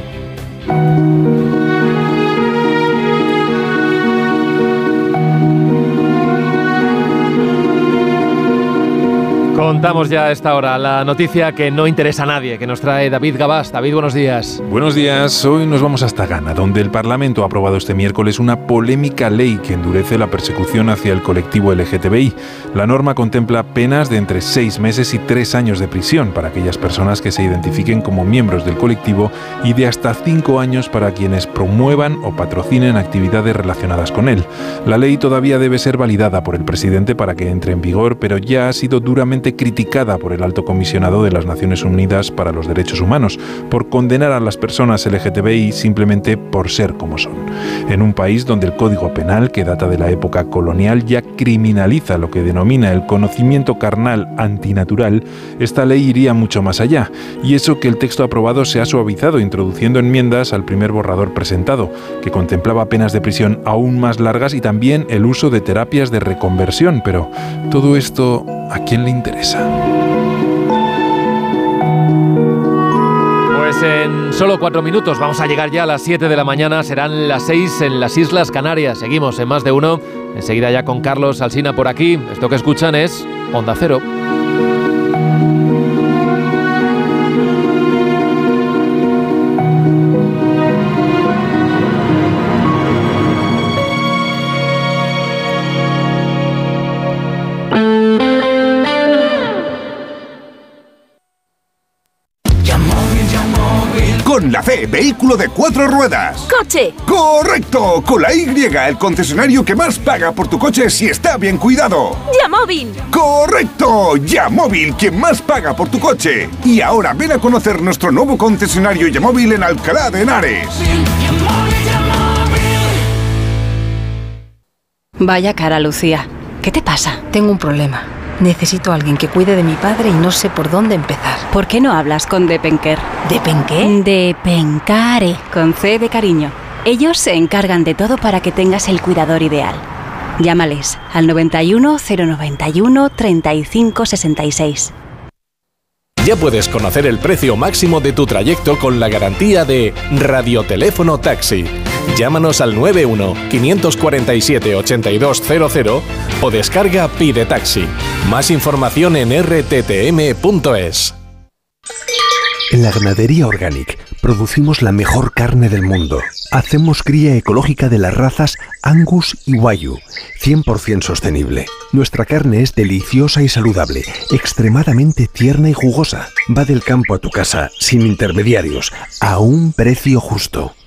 Contamos ya a esta hora la noticia que no interesa a nadie, que nos trae David Gabás. David, buenos días. Buenos días. Hoy nos vamos hasta Ghana, donde el Parlamento ha aprobado este miércoles una polémica ley que endurece la persecución hacia el colectivo LGTBI. La norma contempla penas de entre seis meses y tres años de prisión para aquellas personas que se identifiquen como miembros del colectivo y de hasta cinco años para quienes promuevan o patrocinen actividades relacionadas con él. La ley todavía debe ser validada por el presidente para que entre en vigor, pero ya ha sido duramente criticada por el alto comisionado de las Naciones Unidas para los Derechos Humanos por condenar a las personas LGTBI simplemente por ser como son. En un país donde el Código Penal, que data de la época colonial, ya criminaliza lo que denomina el conocimiento carnal antinatural, esta ley iría mucho más allá. Y eso que el texto aprobado se ha suavizado introduciendo enmiendas al primer borrador presentado, que contemplaba penas de prisión aún más largas y también el uso de terapias de reconversión. Pero todo esto, ¿a quién le interesa? Pues en solo cuatro minutos vamos a llegar ya a las 7 de la mañana, serán las 6 en las Islas Canarias. Seguimos en más de uno, enseguida ya con Carlos Alsina por aquí. Esto que escuchan es Onda Cero. Vehículo de cuatro ruedas. ¡Coche! ¡Correcto! Con la Y, el concesionario que más paga por tu coche si está bien cuidado. ¡Yamóvil! ¡Correcto! Yamóvil, quien más paga por tu coche. Y ahora ven a conocer nuestro nuevo concesionario Yamóvil en Alcalá de Henares. Vaya cara, Lucía. ¿Qué te pasa? Tengo un problema. Necesito a alguien que cuide de mi padre y no sé por dónde empezar. ¿Por qué no hablas con Depenker? ¿Depenqué? Depencare, con C de cariño. Ellos se encargan de todo para que tengas el cuidador ideal. Llámales al 91 091 35 66. Ya puedes conocer el precio máximo de tu trayecto con la garantía de Radioteléfono Taxi. Llámanos al 91 547 8200 o descarga Pide Taxi. Más información en rttm.es. En la ganadería Organic producimos la mejor carne del mundo. Hacemos cría ecológica de las razas Angus y Wayu, 100% sostenible. Nuestra carne es deliciosa y saludable, extremadamente tierna y jugosa. Va del campo a tu casa, sin intermediarios, a un precio justo.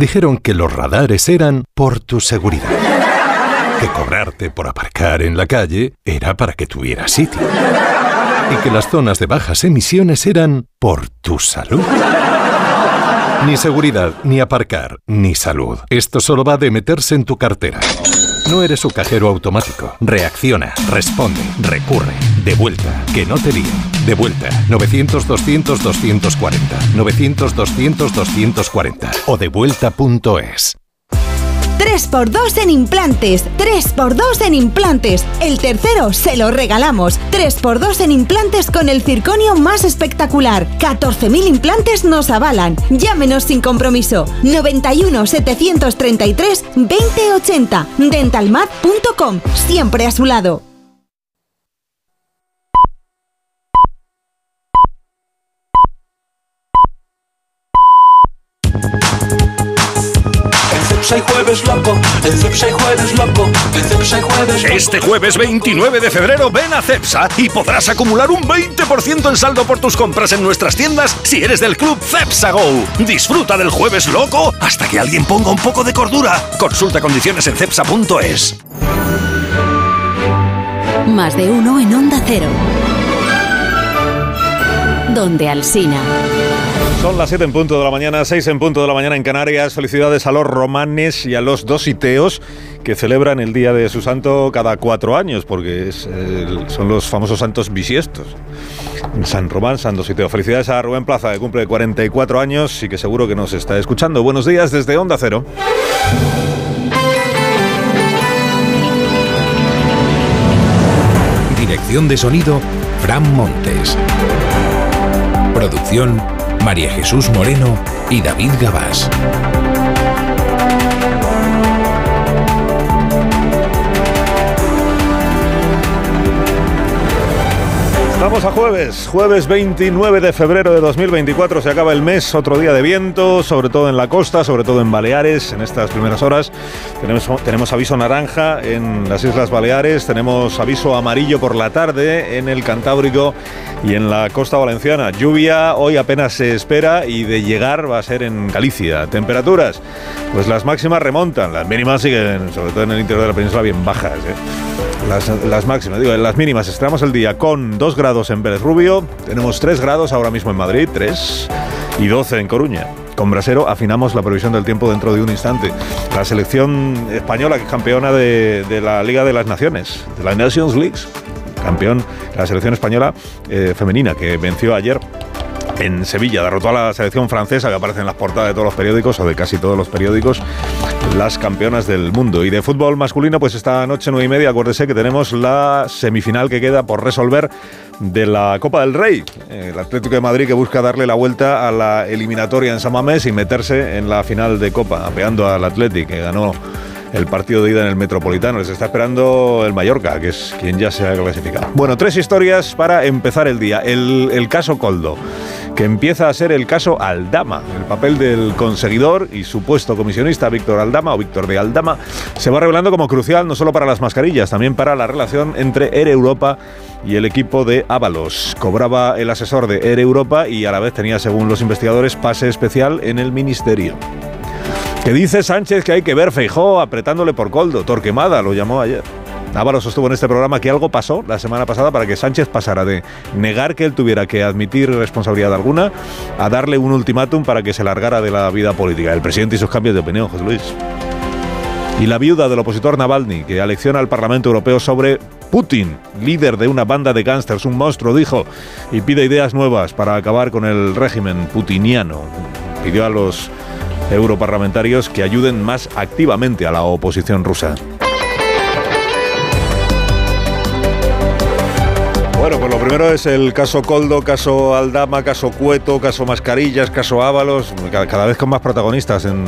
Dijeron que los radares eran por tu seguridad. Que cobrarte por aparcar en la calle era para que tuvieras sitio. Y que las zonas de bajas emisiones eran por tu salud. Ni seguridad, ni aparcar, ni salud. Esto solo va de meterse en tu cartera. No eres su cajero automático. Reacciona, responde, recurre. De vuelta, que no te líen. De vuelta, 900-200-240. 900-200-240. O devuelta.es. 3x2 en implantes, 3x2 en implantes. El tercero se lo regalamos. 3x2 en implantes con el circonio más espectacular. 14.000 implantes nos avalan. Llámenos sin compromiso. 91 733 2080. Dentalmat.com. Siempre a su lado. Jueves loco, jueves loco, jueves Este jueves 29 de febrero ven a Cepsa y podrás acumular un 20% en saldo por tus compras en nuestras tiendas si eres del club Cepsa Go. Disfruta del jueves loco hasta que alguien ponga un poco de cordura. Consulta condiciones en cepsa.es. Más de uno en Onda Cero. Donde Alsina. Son las 7 en punto de la mañana, 6 en punto de la mañana en Canarias. Felicidades a los romanes y a los dositeos que celebran el día de su santo cada cuatro años, porque son los famosos santos bisiestos. San Román, San Dositeo. Felicidades a Rubén Plaza, que cumple 44 años y que seguro que nos está escuchando. Buenos días desde Onda Cero. Dirección de sonido, Fran Montes. Producción María Jesús Moreno y David Gabás. Vamos a jueves, jueves 29 de febrero de 2024, se acaba el mes, otro día de viento, sobre todo en la costa, sobre todo en Baleares, en estas primeras horas. Tenemos, aviso naranja en las Islas Baleares, tenemos aviso amarillo por la tarde en el Cantábrico y en la costa valenciana. Lluvia hoy apenas se espera y de llegar va a ser en Galicia. Temperaturas, pues las máximas remontan, las mínimas siguen, sobre todo en el interior de la península, bien bajas. ¿eh? Las, máximas, digo, las mínimas estamos el día con 2 grados en Pérez Rubio, tenemos 3 grados ahora mismo en Madrid, 3 y 12 en Coruña. Con Brasero afinamos la previsión del tiempo dentro de un instante. La selección española, que es campeona de, la Liga de las Naciones, de la Nations League, campeón, la selección española eh, femenina, que venció ayer en Sevilla. Derrotó a la selección francesa que aparece en las portadas de todos los periódicos o de casi todos los periódicos, las campeonas del mundo. Y de fútbol masculino, pues esta noche nueve y media, acuérdese que tenemos la semifinal que queda por resolver de la Copa del Rey. El Atlético de Madrid que busca darle la vuelta a la eliminatoria en San Mamés y meterse en la final de Copa, apeando al Atlético que ganó el partido de ida en el Metropolitano. Les está esperando el Mallorca, que es quien ya se ha clasificado. Bueno, tres historias para empezar el día. El, el caso Coldo que empieza a ser el caso Aldama. El papel del conseguidor y supuesto comisionista Víctor Aldama o Víctor de Aldama se va revelando como crucial no solo para las mascarillas, también para la relación entre Air Europa y el equipo de Ábalos. Cobraba el asesor de Air Europa y a la vez tenía, según los investigadores, pase especial en el ministerio. Que dice Sánchez que hay que ver Feijó apretándole por coldo. Torquemada lo llamó ayer. Ábalos sostuvo en este programa que algo pasó la semana pasada para que Sánchez pasara de negar que él tuviera que admitir responsabilidad alguna a darle un ultimátum para que se largara de la vida política. El presidente y sus cambios de opinión, José Luis. Y la viuda del opositor Navalny, que alecciona al Parlamento Europeo sobre Putin, líder de una banda de gángsters, un monstruo, dijo, y pide ideas nuevas para acabar con el régimen putiniano. Pidió a los europarlamentarios que ayuden más activamente a la oposición rusa. Bueno, pues lo primero es el caso Coldo, caso Aldama, caso Cueto, caso Mascarillas, caso Ábalos, cada vez con más protagonistas en,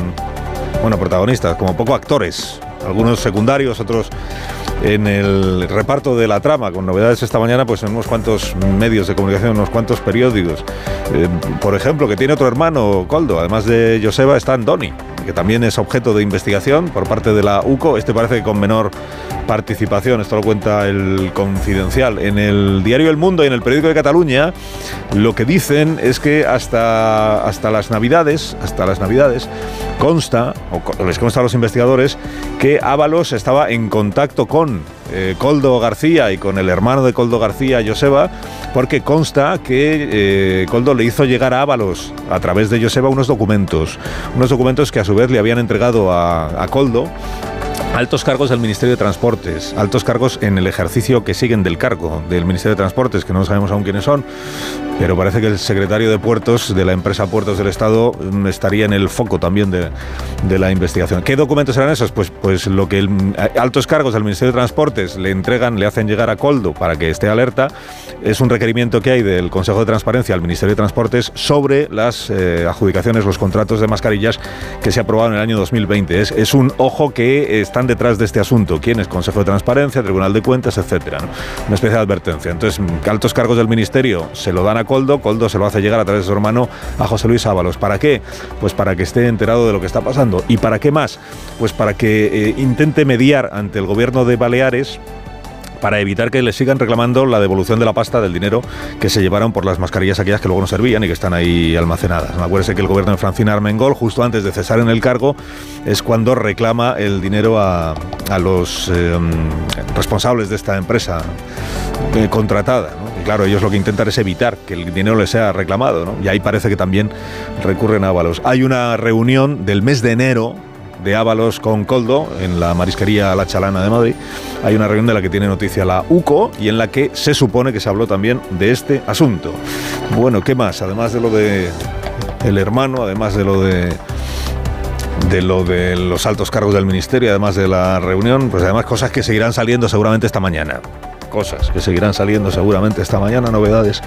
bueno, protagonistas, como poco actores, algunos secundarios, otros en el reparto de la trama, con novedades esta mañana, pues en unos cuantos medios de comunicación, unos cuantos periódicos. Eh, por ejemplo, que tiene otro hermano, Coldo, además de Joseba, está Andoni, que también es objeto de investigación por parte de la UCO. Este parece que con menor participación, esto lo cuenta el Confidencial. En el diario El Mundo y en el periódico de Cataluña, lo que dicen es que hasta, hasta las Navidades, hasta las Navidades, consta, o les consta a los investigadores, que Ábalos estaba en contacto con eh, Coldo García y con el hermano de Coldo García, Joseba, porque consta que eh, Coldo le hizo llegar a Ábalos a través de Joseba unos documentos, unos documentos que a su vez le habían entregado a, a Coldo. Altos cargos del Ministerio de Transportes, altos cargos en el ejercicio que siguen del cargo del Ministerio de Transportes, que no sabemos aún quiénes son, pero parece que el secretario de Puertos de la empresa Puertos del Estado mm, estaría en el foco también de, la investigación. ¿Qué documentos eran esos? Pues, pues lo que altos cargos del Ministerio de Transportes le entregan, le hacen llegar a Coldo para que esté alerta, es un requerimiento que hay del Consejo de Transparencia al Ministerio de Transportes sobre las eh, adjudicaciones, los contratos de mascarillas que se aprobaron en el año 2020. Es, un ojo que están detrás de este asunto, quién es Consejo de Transparencia, Tribunal de Cuentas, etcétera. Una especie de advertencia. Entonces, altos cargos del Ministerio se lo dan a Coldo, Coldo se lo hace llegar a través de su hermano a José Luis Ábalos. ¿Para qué? Pues para que esté enterado de lo que está pasando. ¿Y para qué más? Pues para que eh, intente mediar ante el gobierno de Baleares para evitar que le sigan reclamando la devolución de la pasta del dinero que se llevaron por las mascarillas aquellas que luego no servían y que están ahí almacenadas. Acuérdense que el gobierno de Francina Armengol, justo antes de cesar en el cargo, es cuando reclama el dinero a, los em, responsables de esta empresa eh, contratada. Y claro, ellos lo que intentan es evitar que el dinero les sea reclamado. Y ahí parece que también recurren a avalos. Hay una reunión del mes de enero de Ábalos con Coldo en la marisquería La Chalana de Madrid. Hay una reunión de la que tiene noticia la UCO y en la que se supone que se habló también de este asunto. Bueno, ¿qué más? Además de lo de el hermano, además de lo de de lo de los altos cargos del ministerio, además de la reunión, pues además cosas que seguirán saliendo seguramente esta mañana cosas que seguirán saliendo seguramente esta mañana, novedades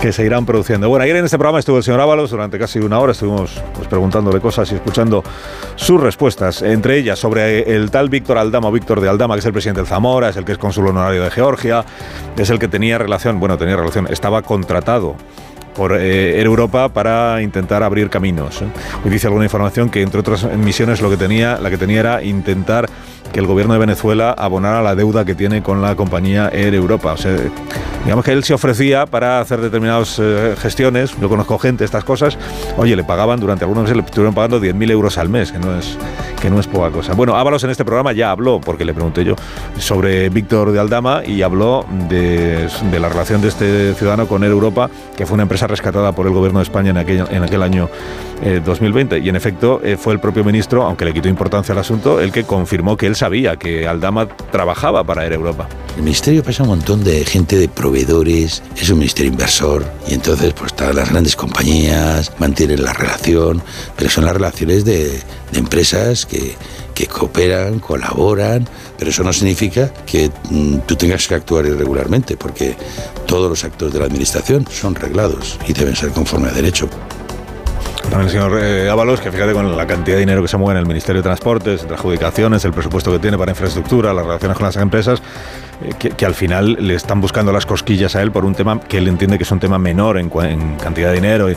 que se irán produciendo. Bueno, ayer en este programa estuvo el señor Ábalos durante casi una hora, estuvimos pues, preguntándole cosas y escuchando sus respuestas, entre ellas sobre el tal Víctor Aldama, Víctor de Aldama, que es el presidente del Zamora, es el que es cónsul honorario de Georgia, es el que tenía relación, bueno, tenía relación, estaba contratado por eh, Europa para intentar abrir caminos. ¿eh? Hoy dice alguna información que entre otras misiones lo que tenía, la que tenía era intentar que el gobierno de Venezuela abonara la deuda que tiene con la compañía Air Europa. O sea, digamos que él se ofrecía para hacer determinadas eh, gestiones. Yo conozco gente, estas cosas. Oye, le pagaban durante algunos meses, le estuvieron pagando 10.000 euros al mes, que no es que no es poca cosa. Bueno, Ábalos en este programa ya habló, porque le pregunté yo, sobre Víctor de Aldama y habló de, la relación de este ciudadano con Air Europa, que fue una empresa rescatada por el gobierno de España en aquel, en aquel año 2020. Eh, y en efecto eh, fue el propio ministro, aunque le quitó importancia al asunto, el que confirmó que él sabía que Aldama trabajaba para Air Europa. El ministerio pasa un montón de gente, de proveedores, es un ministerio inversor y entonces pues están las grandes compañías, mantienen la relación, pero son las relaciones de, de empresas que, que, cooperan, colaboran, pero eso no significa que mm, tú tengas que actuar irregularmente, porque todos los actos de la administración son reglados y deben ser conforme a derecho. También el señor eh, Ábalos, que fíjate con la cantidad de dinero que se mueve en el Ministerio de Transportes, entre adjudicaciones, el presupuesto que tiene para infraestructura, las relaciones con las empresas, eh, que, al final le están buscando las cosquillas a él por un tema que él entiende que es un tema menor en, cantidad de dinero,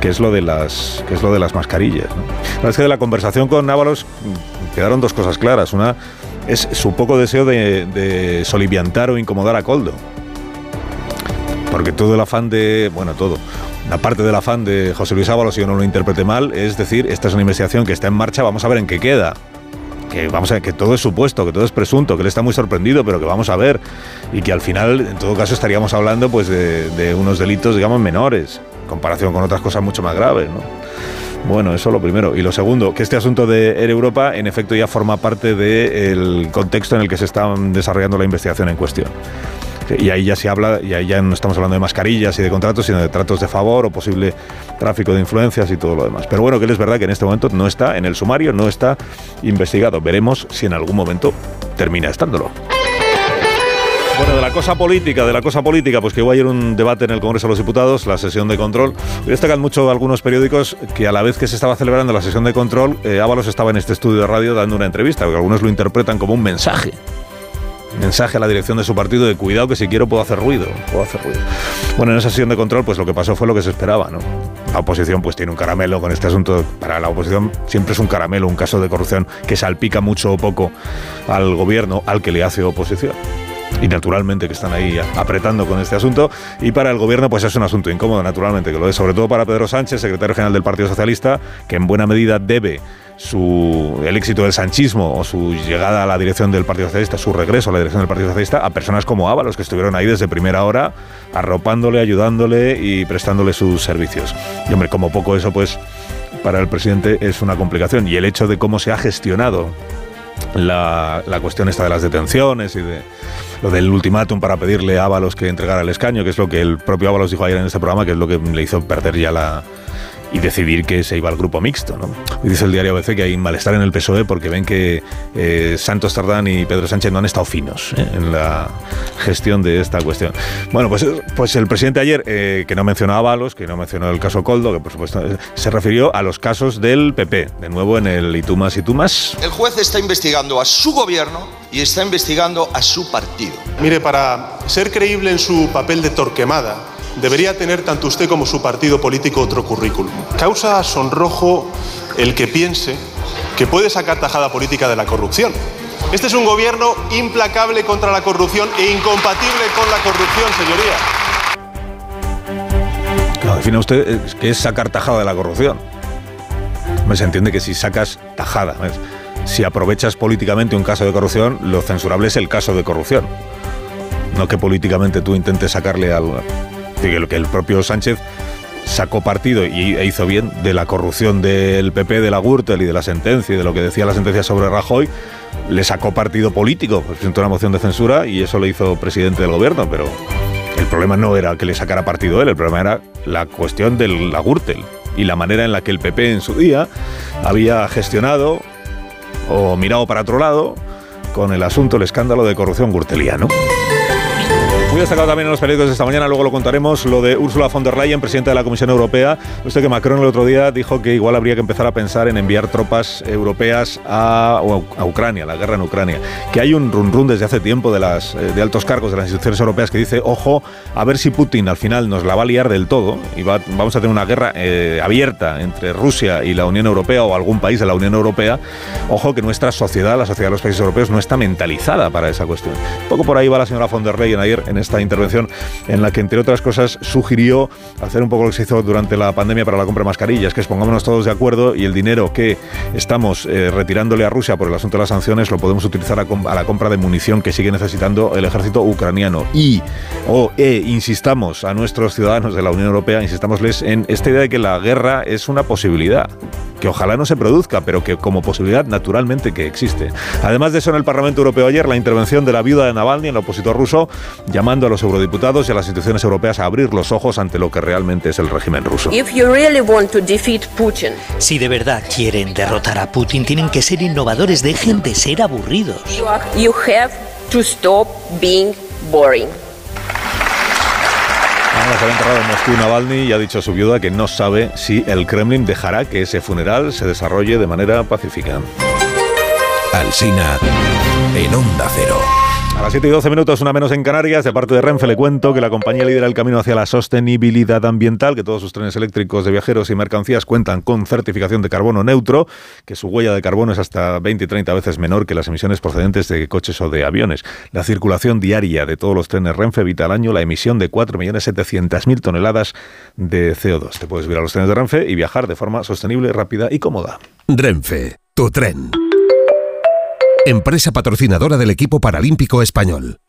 que es lo de las, que es lo de las mascarillas. La es que de la conversación con Ábalos mm, quedaron dos cosas claras. Una es su poco deseo de, de soliviantar o incomodar a Coldo. Porque todo el afán de, bueno, todo, aparte del afán de José Luis Ábalos, si yo no lo interprete mal, es decir, esta es una investigación que está en marcha, vamos a ver en qué queda. Que vamos a ver, que todo es supuesto, que todo es presunto, que él está muy sorprendido, pero que vamos a ver. Y que al final, en todo caso, estaríamos hablando pues de, unos delitos, digamos, menores, en comparación con otras cosas mucho más graves, ¿no? Bueno, eso lo primero. Y lo segundo, que este asunto de Air Europa en efecto ya forma parte del contexto en el que se está desarrollando la investigación en cuestión. Y ahí ya se habla, y ahí ya no estamos hablando de mascarillas y de contratos, sino de tratos de favor o posible tráfico de influencias y todo lo demás. Pero bueno, que es verdad que en este momento no está en el sumario, no está investigado. Veremos si en algún momento termina estándolo. Bueno, de la cosa política, de la cosa política, pues que hubo ayer un debate en el Congreso de los Diputados, la sesión de control. Destacan mucho algunos periódicos que a la vez que se estaba celebrando la sesión de control, eh, Ábalos estaba en este estudio de radio dando una entrevista, porque algunos lo interpretan como un mensaje mensaje a la dirección de su partido de cuidado que si quiero puedo hacer ruido, puedo hacer ruido. Bueno, en esa sesión de control pues lo que pasó fue lo que se esperaba, ¿no? La oposición pues tiene un caramelo con este asunto, para la oposición siempre es un caramelo, un caso de corrupción que salpica mucho o poco al gobierno al que le hace oposición y naturalmente que están ahí apretando con este asunto. Y para el gobierno, pues es un asunto incómodo, naturalmente, que lo es, sobre todo para Pedro Sánchez, secretario general del Partido Socialista, que en buena medida debe su, el éxito del sanchismo o su llegada a la dirección del Partido Socialista, su regreso a la dirección del Partido Socialista, a personas como Ábalos, que estuvieron ahí desde primera hora, arropándole, ayudándole y prestándole sus servicios. Y hombre, como poco eso, pues para el presidente es una complicación. Y el hecho de cómo se ha gestionado la, la cuestión esta de las detenciones y de lo del ultimátum para pedirle a Ábalos que entregara el escaño, que es lo que el propio Ábalos dijo ayer en este programa, que es lo que le hizo perder ya la, y decidir que se iba al grupo mixto. ¿no? dice el diario ABC que hay malestar en el PSOE porque ven que eh, Santos Tardán y Pedro Sánchez no han estado finos ¿eh? en la gestión de esta cuestión. Bueno, pues, pues el presidente ayer, eh, que no mencionó a Balos, que no mencionó el caso Coldo, que por supuesto se refirió a los casos del PP, de nuevo en el Itumas Itumas. El juez está investigando a su gobierno y está investigando a su partido. Mire, para ser creíble en su papel de torquemada, debería tener tanto usted como su partido político otro currículum. Causa sonrojo el que piense que puede sacar tajada política de la corrupción. Este es un gobierno implacable contra la corrupción e incompatible con la corrupción, señoría. Claro, define usted qué es sacar tajada de la corrupción. Me se entiende que si sacas tajada, si aprovechas políticamente un caso de corrupción, lo censurable es el caso de corrupción. No que políticamente tú intentes sacarle algo que el propio Sánchez sacó partido y e hizo bien de la corrupción del PP, de la Gürtel y de la sentencia y de lo que decía la sentencia sobre Rajoy, le sacó partido político, presentó una moción de censura y eso lo hizo presidente del gobierno, pero el problema no era que le sacara partido él, el problema era la cuestión de la Gürtel y la manera en la que el PP en su día había gestionado o mirado para otro lado con el asunto, el escándalo de corrupción gurteliano. Muy destacado también en los periódicos de esta mañana, luego lo contaremos, lo de Ursula von der Leyen, presidenta de la Comisión Europea. Usted que Macron el otro día dijo que igual habría que empezar a pensar en enviar tropas europeas a, a Ucrania, la guerra en Ucrania. Que hay un run run desde hace tiempo de, las, eh, de altos cargos de las instituciones europeas que dice, ojo, a ver si Putin al final nos la va a liar del todo y vamos a tener una guerra eh, abierta entre Rusia y la Unión Europea o algún país de la Unión Europea. Ojo que nuestra sociedad, la sociedad de los países europeos, no está mentalizada para esa cuestión. Un poco por ahí va la señora von der Leyen ayer en esta intervención en la que, entre otras cosas, sugirió hacer un poco lo que se hizo durante la pandemia para la compra de mascarillas, que es pongámonos todos de acuerdo y el dinero que estamos eh, retirándole a Rusia por el asunto de las sanciones lo podemos utilizar a, la compra de munición que sigue necesitando el ejército ucraniano. Y, o, e, insistamos a nuestros ciudadanos de la Unión Europea, insistámosles en esta idea de que la guerra es una posibilidad que ojalá no se produzca, pero que como posibilidad naturalmente que existe. Además de eso, en el Parlamento Europeo ayer, la intervención de la viuda de Navalny, el opositor ruso, llamando a los eurodiputados y a las instituciones europeas a abrir los ojos ante lo que realmente es el régimen ruso. si de verdad quieren derrotar a Putin, tienen que ser innovadores, dejen de ser aburridos. You have to stop being boring se ha enterrado en Moscú Navalny y ha dicho a su viuda que no sabe si el Kremlin dejará que ese funeral se desarrolle de manera pacífica. Alsina en Onda Cero. A las 7 y 12 minutos, una menos en Canarias, de parte de Renfe le cuento que la compañía lidera el camino hacia la sostenibilidad ambiental, que todos sus trenes eléctricos de viajeros y mercancías cuentan con certificación de carbono neutro, que su huella de carbono es hasta 20 y 30 veces menor que las emisiones procedentes de coches o de aviones. La circulación diaria de todos los trenes Renfe evita al año la emisión de 4.700.000 toneladas de CO2. Te puedes ir a los trenes de Renfe y viajar de forma sostenible, rápida y cómoda. Renfe, tu tren empresa patrocinadora del equipo paralímpico español.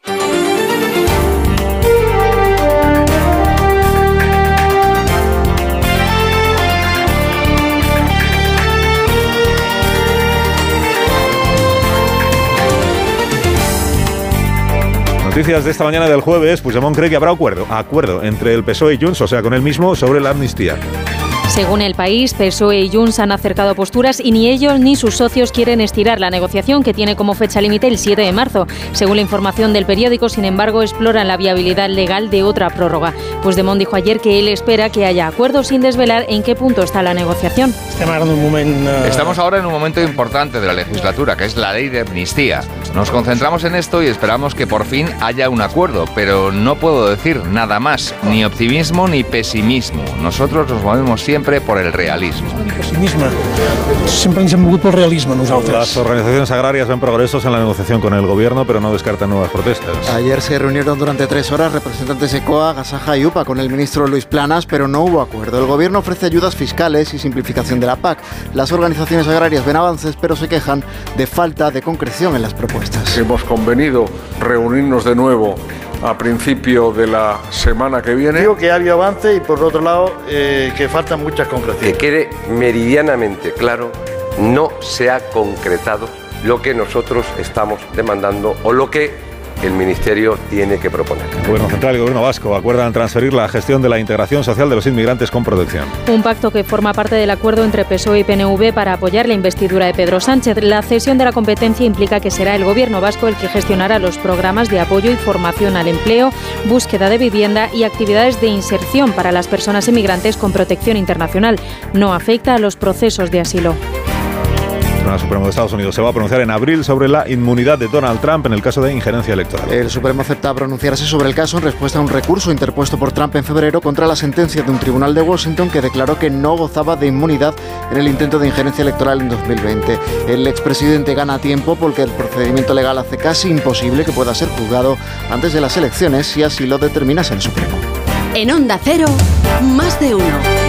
Noticias de esta mañana del jueves, Puigdemont cree que habrá acuerdo, acuerdo entre el PSOE y Junts, o sea, con él mismo, sobre la amnistía. Según el país, PSOE y Junts han acercado posturas y ni ellos ni sus socios quieren estirar la negociación que tiene como fecha límite el 7 de marzo. Según la información del periódico, sin embargo, exploran la viabilidad legal de otra prórroga. Pues Puigdemont dijo ayer que él espera que haya acuerdos sin desvelar en qué punto está la negociación. Estamos ahora en un momento importante de la legislatura, que es la ley de amnistía. Nos concentramos en esto y esperamos que por fin haya un acuerdo, pero no puedo decir nada más, ni optimismo ni pesimismo. Nosotros nos movemos siempre por el realismo. Siempre ens hem mogut pel realisme nosaltres. Las organizaciones agrarias ven progresos en la negociación con el gobierno, pero no descartan nuevas protestas. Ayer se reunieron durante tres horas representantes de COA, Gasaja y UPA con el ministro Luis Planas, pero no hubo acuerdo. El gobierno ofrece ayudas fiscales y simplificación de la PAC. Las organizaciones agrarias ven avances, pero se quejan de falta de concreción en las propuestas. Hemos convenido reunirnos de nuevo a principio de la semana que viene. Digo que ha habido avance y por otro lado eh, que faltan muchas concreciones. Que quede meridianamente claro, no se ha concretado lo que nosotros estamos demandando o lo que el Ministerio tiene que proponer. El Gobierno Central y el Gobierno Vasco acuerdan transferir la gestión de la integración social de los inmigrantes con protección. Un pacto que forma parte del acuerdo entre PSOE y PNV para apoyar la investidura de Pedro Sánchez. La cesión de la competencia implica que será el Gobierno vasco el que gestionará los programas de apoyo y formación al empleo, búsqueda de vivienda y actividades de inserción para las personas inmigrantes con protección internacional. No afecta a los procesos de asilo. Tribunal Supremo de Estados Unidos se va a pronunciar en abril sobre la inmunidad de Donald Trump en el caso de injerencia electoral. El Supremo acepta pronunciarse sobre el caso en respuesta a un recurso interpuesto por Trump en febrero contra la sentencia de un tribunal de Washington que declaró que no gozaba de inmunidad en el intento de injerencia electoral en 2020. El expresidente gana tiempo porque el procedimiento legal hace casi imposible que pueda ser juzgado antes de las elecciones si así lo determinase el Supremo. En Onda Cero, más de uno.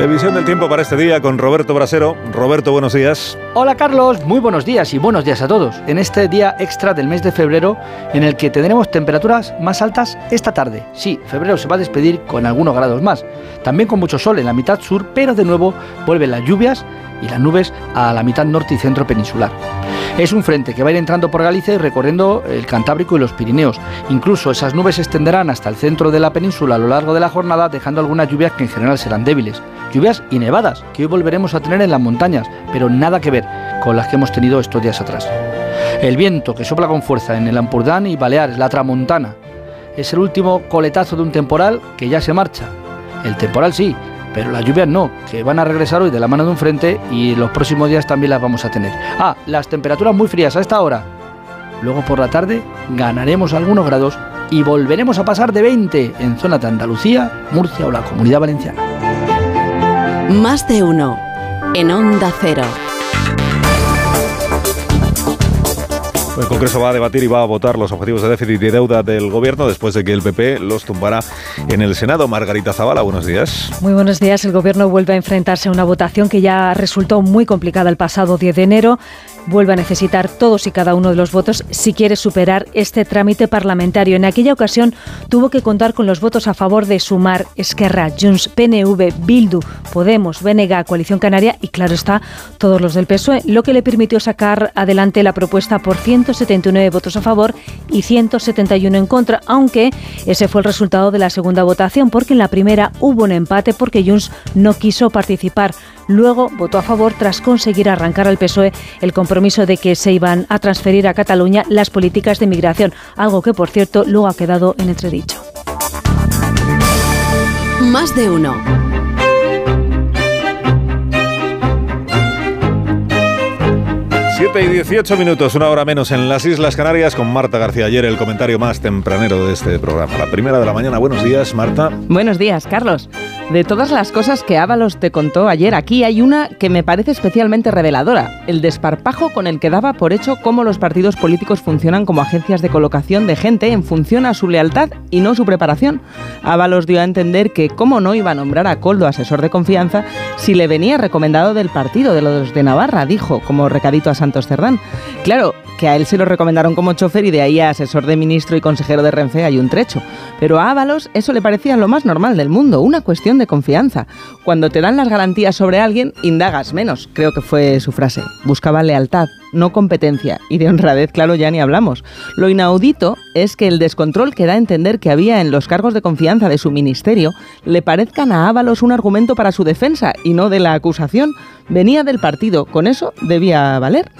Revisión del tiempo para este día con Roberto Brasero. Roberto, buenos días. Hola Carlos, muy buenos días y buenos días a todos. En este día extra del mes de febrero en el que tendremos temperaturas más altas esta tarde. Sí, febrero se va a despedir con algunos grados más. También con mucho sol en la mitad sur, pero de nuevo vuelven las lluvias y las nubes a la mitad norte y centro peninsular. Es un frente que va a ir entrando por Galicia y recorriendo el Cantábrico y los Pirineos. Incluso esas nubes se extenderán hasta el centro de la península a lo largo de la jornada, dejando algunas lluvias que en general serán débiles. Lluvias y nevadas que hoy volveremos a tener en las montañas, pero nada que ver con las que hemos tenido estos días atrás. El viento que sopla con fuerza en el Ampurdán y Baleares, la tramontana, es el último coletazo de un temporal que ya se marcha. El temporal sí, pero las lluvias no, que van a regresar hoy de la mano de un frente y los próximos días también las vamos a tener. Ah, las temperaturas muy frías a esta hora. Luego por la tarde ganaremos algunos grados y volveremos a pasar de 20 en zona de Andalucía, Murcia o la Comunidad Valenciana. Más de uno en Onda Cero. El Congreso va a debatir y va a votar los objetivos de déficit y deuda del Gobierno después de que el PP los tumbara en el Senado. Margarita Zavala, buenos días. Muy buenos días. El Gobierno vuelve a enfrentarse a una votación que ya resultó muy complicada el pasado 10 de enero vuelve a necesitar todos y cada uno de los votos si quiere superar este trámite parlamentario. En aquella ocasión tuvo que contar con los votos a favor de Sumar, Esquerra, Junts, PNV, Bildu, Podemos, BNG, Coalición Canaria y, claro está, todos los del PSOE, lo que le permitió sacar adelante la propuesta por 179 votos a favor y 171 en contra, aunque ese fue el resultado de la segunda votación, porque en la primera hubo un empate porque Junts no quiso participar. Luego votó a favor tras conseguir arrancar al PSOE el compromiso de que se iban a transferir a Cataluña las políticas de migración, algo que, por cierto, luego ha quedado en entredicho. Más de uno. Siete y 18 minutos, una hora menos en las Islas Canarias con Marta García. Ayer el comentario más tempranero de este programa. La primera de la mañana. Buenos días, Marta. Buenos días, Carlos. De todas las cosas que Ábalos te contó ayer, aquí hay una que me parece especialmente reveladora, el desparpajo con el que daba por hecho cómo los partidos políticos funcionan como agencias de colocación de gente en función a su lealtad y no su preparación. Ábalos dio a entender que cómo no iba a nombrar a Coldo asesor de confianza si le venía recomendado del partido de los de Navarra, dijo, como recadito a Claro, que a él se lo recomendaron como chofer y de ahí a asesor de ministro y consejero de Renfe hay un trecho. Pero a Ábalos eso le parecía lo más normal del mundo, una cuestión de confianza. Cuando te dan las garantías sobre alguien, indagas menos, creo que fue su frase. Buscaba lealtad, no competencia. Y de honradez, claro, ya ni hablamos. Lo inaudito es que el descontrol que da a entender que había en los cargos de confianza de su ministerio le parezcan a Ábalos un argumento para su defensa y no de la acusación. Venía del partido, con eso debía valer.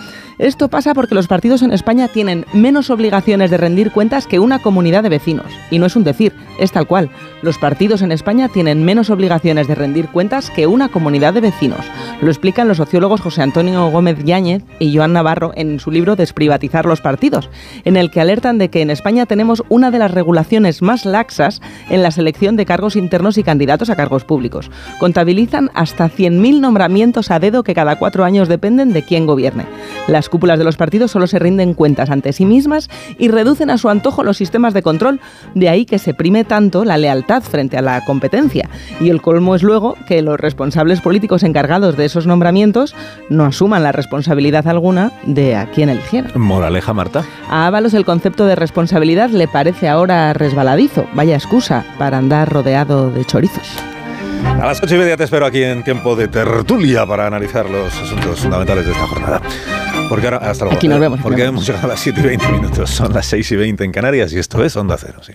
Esto pasa porque los partidos en España tienen menos obligaciones de rendir cuentas que una comunidad de vecinos. Y no es un decir, es tal cual. Los partidos en España tienen menos obligaciones de rendir cuentas que una comunidad de vecinos. Lo explican los sociólogos José Antonio Gómez Yáñez y Joan Navarro en su libro Desprivatizar los partidos, en el que alertan de que en España tenemos una de las regulaciones más laxas en la selección de cargos internos y candidatos a cargos públicos. Contabilizan hasta 100.000 nombramientos a dedo que cada cuatro años dependen de quién gobierne. Las cúpulas de los partidos solo se rinden cuentas ante sí mismas y reducen a su antojo los sistemas de control, de ahí que se prime tanto la lealtad frente a la competencia. Y el colmo es luego que los responsables políticos encargados de esos nombramientos no asuman la responsabilidad alguna de a quién eligieron. Moraleja, Marta. A Ábalos el concepto de responsabilidad le parece ahora resbaladizo, vaya excusa para andar rodeado de chorizos. A las ocho y media te espero aquí en tiempo de tertulia para analizar los asuntos fundamentales de esta jornada. Porque ahora, hasta luego. Aquí nos vemos. Porque hemos llegado a las 7 y 20 minutos. Son las 6 y 20 en Canarias y esto es Onda Cero, sí.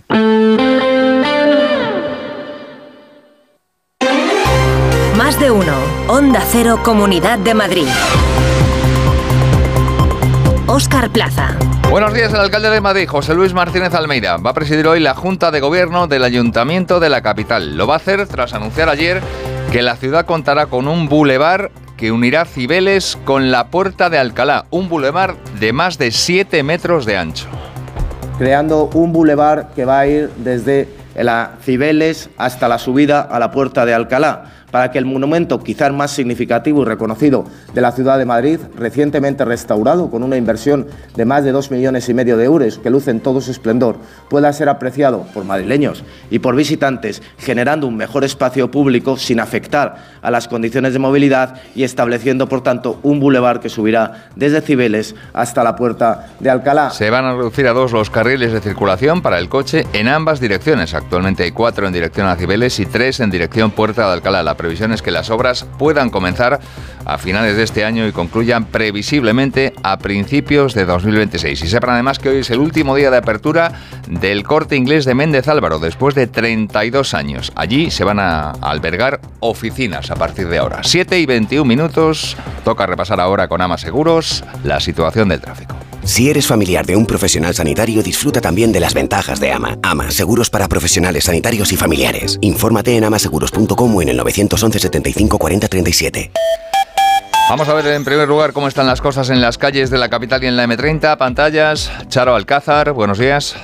Más de uno. Onda Cero, Comunidad de Madrid. Óscar Plaza. Buenos días, el alcalde de Madrid, José Luis Martínez Almeida, va a presidir hoy la Junta de Gobierno del Ayuntamiento de la capital. Lo va a hacer tras anunciar ayer que la ciudad contará con un bulevar que unirá Cibeles con la Puerta de Alcalá, un bulevar de más de 7 metros de ancho. Creando un bulevar que va a ir desde la Cibeles hasta la subida a la Puerta de Alcalá para que el monumento quizás más significativo y reconocido de la ciudad de Madrid, recientemente restaurado con una inversión de más de dos millones y medio de euros que luce en todo su esplendor, pueda ser apreciado por madrileños y por visitantes, generando un mejor espacio público sin afectar a las condiciones de movilidad y estableciendo, por tanto, un bulevar que subirá desde Cibeles hasta la Puerta de Alcalá. Se van a reducir a dos los carriles de circulación para el coche en ambas direcciones. Actualmente hay cuatro en dirección a Cibeles y tres en dirección Puerta de Alcalá. Previsión es que las obras puedan comenzar a finales de este año y concluyan previsiblemente a principios de 2026. Y sepan además que hoy es el último día de apertura del corte inglés de Méndez Álvaro, después de 32 años. Allí se van a albergar oficinas a partir de ahora. 7 y 21 minutos. Toca repasar ahora con Ama Seguros la situación del tráfico. Si eres familiar de un profesional sanitario, disfruta también de las ventajas de AMA. AMA, seguros para profesionales sanitarios y familiares. Infórmate en amaseguros.com o en el 911 75 40 37. Vamos a ver en primer lugar cómo están las cosas en las calles de la capital y en la M30. Pantallas. Charo Alcázar, buenos días.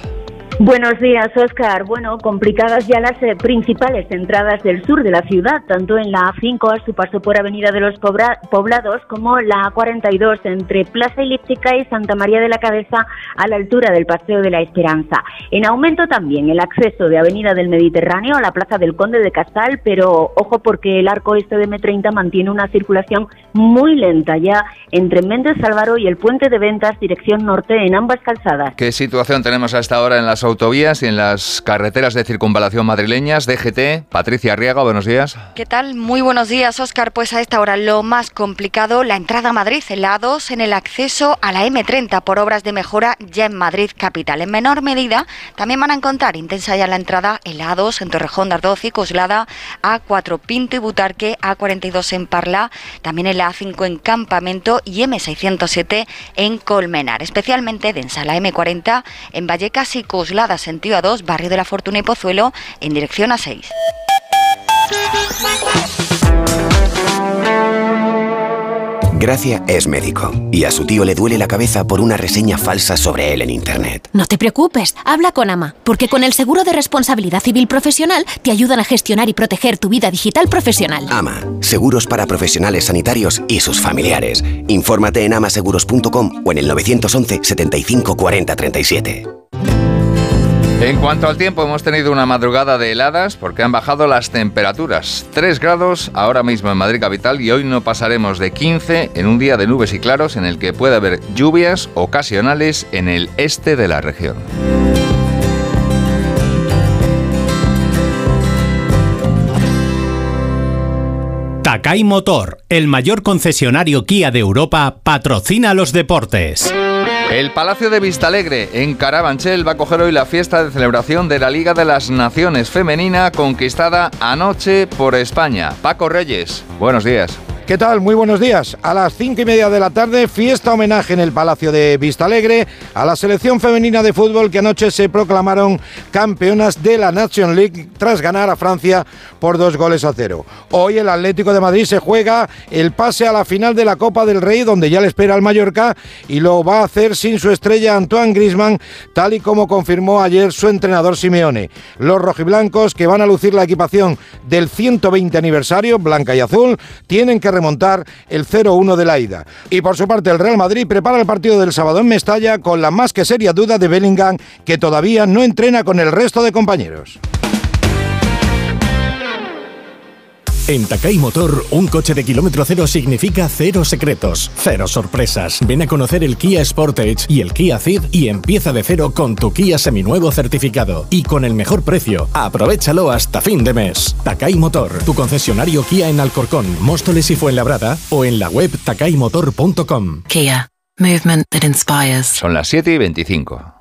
Buenos días, Oscar. Bueno, complicadas ya las eh, principales entradas del sur de la ciudad, tanto en la A5 a su paso por Avenida de los Poblados como la A42 entre Plaza Elíptica y Santa María de la Cabeza a la altura del Paseo de la Esperanza. En aumento también el acceso de Avenida del Mediterráneo a la Plaza del Conde de Casal, pero ojo porque el arco este de M30 mantiene una circulación muy lenta ya entre Méndez Álvaro y el Puente de Ventas dirección norte en ambas calzadas. ¿Qué situación tenemos a esta hora en las autovías y en las carreteras de circunvalación madrileñas. DGT, Patricia Arriaga, buenos días. ¿Qué tal? Muy buenos días, Óscar. Pues a esta hora lo más complicado, la entrada a Madrid en la A2 en el acceso a la M30 por obras de mejora ya en Madrid capital. En menor medida también van a encontrar intensa ya la entrada en la A2 en Torrejón de Ardoz y Coslada, A4 Pinto y Butarque, A42 en Parla, también en la A5 en Campamento y M607 en Colmenar. Especialmente densa la M40 en Vallecas y Coslada sentido a 2, barrio de la Fortuna y Pozuelo, en dirección a 6. Gracia es médico y a su tío le duele la cabeza por una reseña falsa sobre él en Internet. No te preocupes, habla con AMA, porque con el seguro de responsabilidad civil profesional te ayudan a gestionar y proteger tu vida digital profesional. AMA, seguros para profesionales sanitarios y sus familiares. Infórmate en amaseguros.com o en el 911 75 40 37. En cuanto al tiempo, hemos tenido una madrugada de heladas porque han bajado las temperaturas. 3 grados ahora mismo en Madrid capital y hoy no pasaremos de 15 en un día de nubes y claros en el que puede haber lluvias ocasionales en el este de la región. Takai Motor, el mayor concesionario Kia de Europa, patrocina los deportes. El Palacio de Vistalegre, en Carabanchel, va a coger hoy la fiesta de celebración de la Liga de las Naciones Femenina conquistada anoche por España. Paco Reyes, buenos días. ¿Qué tal? Muy buenos días. A las cinco y media de la tarde, fiesta homenaje en el Palacio de Vistalegre a la selección femenina de fútbol que anoche se proclamaron campeonas de la Nation League tras ganar a Francia por dos goles a cero. Hoy el Atlético de Madrid se juega el pase a la final de la Copa del Rey, donde ya le espera al Mallorca y lo va a hacer sin su estrella Antoine Grisman, tal y como confirmó ayer su entrenador Simeone. Los rojiblancos que van a lucir la equipación del 120 aniversario, blanca y azul, tienen que remontar el 0-1 de la ida. Y por su parte el Real Madrid prepara el partido del sábado en Mestalla con la más que seria duda de Bellingham que todavía no entrena con el resto de compañeros. En Takai Motor, un coche de kilómetro cero significa cero secretos, cero sorpresas. Ven a conocer el Kia Sportage y el Kia Ceed y empieza de cero con tu Kia seminuevo certificado. Y con el mejor precio, aprovechalo hasta fin de mes. Takai Motor, tu concesionario Kia en Alcorcón, Móstoles y Fuenlabrada o en la web takaimotor.com. Kia, movement that inspires. Son las 7 y 25.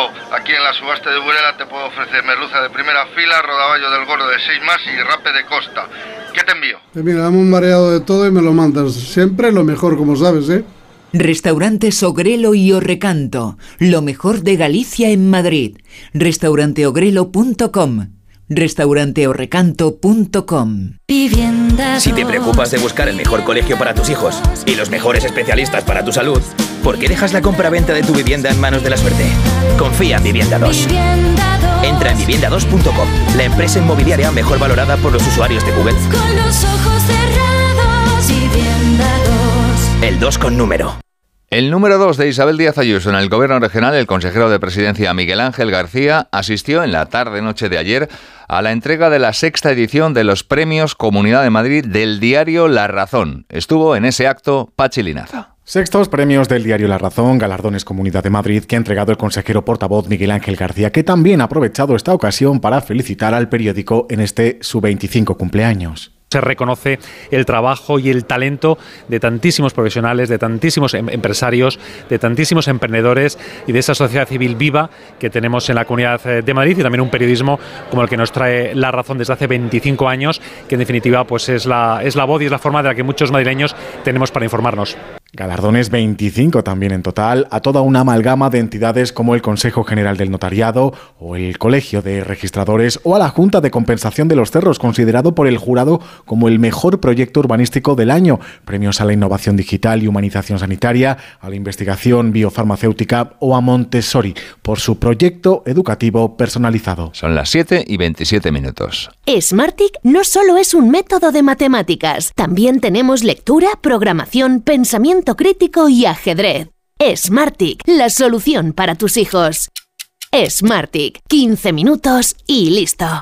subasta de Burela te puedo ofrecer merluza de primera fila, rodaballo del gordo de 6 más y rape de costa. ¿Qué te envío? Pues mira, dame un mareado de todo y me lo mandas. Siempre lo mejor, como sabes, ¿eh? Restaurantes Ogrelo y Orrecanto, lo mejor de Galicia en Madrid. Restauranteogrelo.com restauranteorrecanto.com Si te preocupas de buscar el mejor colegio para tus hijos y los mejores especialistas para tu salud, ¿por qué dejas la compra-venta de tu vivienda en manos de la suerte? Confía en Vivienda 2. Entra en vivienda2.com, la empresa inmobiliaria mejor valorada por los usuarios de Google. Con los ojos cerrados, Vivienda 2. El 2 con número. El número 2 de Isabel Díaz Ayuso en el Gobierno Regional, el consejero de Presidencia Miguel Ángel García, asistió en la tarde-noche de ayer a la entrega de la sexta edición de los premios Comunidad de Madrid del diario La Razón. Estuvo en ese acto Pachi Linaza. Sextos premios del diario La Razón, galardones Comunidad de Madrid, que ha entregado el consejero portavoz Miguel Ángel García, que también ha aprovechado esta ocasión para felicitar al periódico en este su 25 cumpleaños se reconoce el trabajo y el talento de tantísimos profesionales, de tantísimos em empresarios, de tantísimos emprendedores y de esa sociedad civil viva que tenemos en la Comunidad eh, de Madrid y también un periodismo como el que nos trae La Razón desde hace 25 años, que en definitiva pues es la, es la voz y es la forma de la que muchos madrileños tenemos para informarnos. Galardones 25 también en total a toda una amalgama de entidades como el Consejo General del Notariado o el Colegio de Registradores o a la Junta de Compensación de los Cerros, considerado por el jurado como el mejor proyecto urbanístico del año. Premios a la innovación digital y humanización sanitaria, a la investigación biofarmacéutica o a Montessori por su proyecto educativo personalizado. Son las 7 y 27 minutos. Smartic no solo es un método de matemáticas, también tenemos lectura, programación, pensamiento crítico y ajedrez. Smartic, la solución para tus hijos. Smartic, 15 minutos y listo.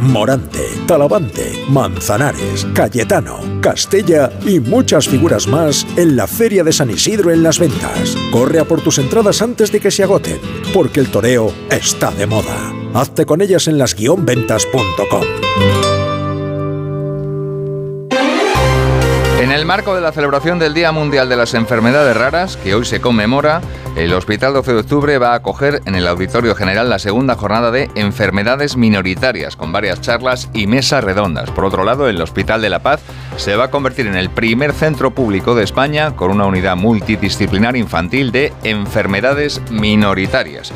Morante, Talavante, Manzanares, Cayetano, Castella y muchas figuras más en la Feria de San Isidro en las ventas. Corre a por tus entradas antes de que se agoten, porque el toreo está de moda. Hazte con ellas en las-ventas.com. En el marco de la celebración del Día Mundial de las Enfermedades Raras, que hoy se conmemora, el Hospital 12 de Octubre va a acoger en el Auditorio General la segunda jornada de enfermedades minoritarias, con varias charlas y mesas redondas. Por otro lado, el Hospital de la Paz se va a convertir en el primer centro público de España con una unidad multidisciplinar infantil de enfermedades minoritarias.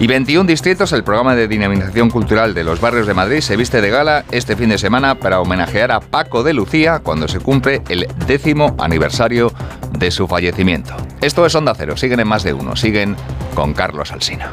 Y 21 distritos, el programa de dinamización cultural de los barrios de Madrid se viste de gala este fin de semana para homenajear a Paco de Lucía cuando se cumple el décimo aniversario de su fallecimiento. Esto es Onda Cero, siguen en más de uno, siguen con Carlos Alsina.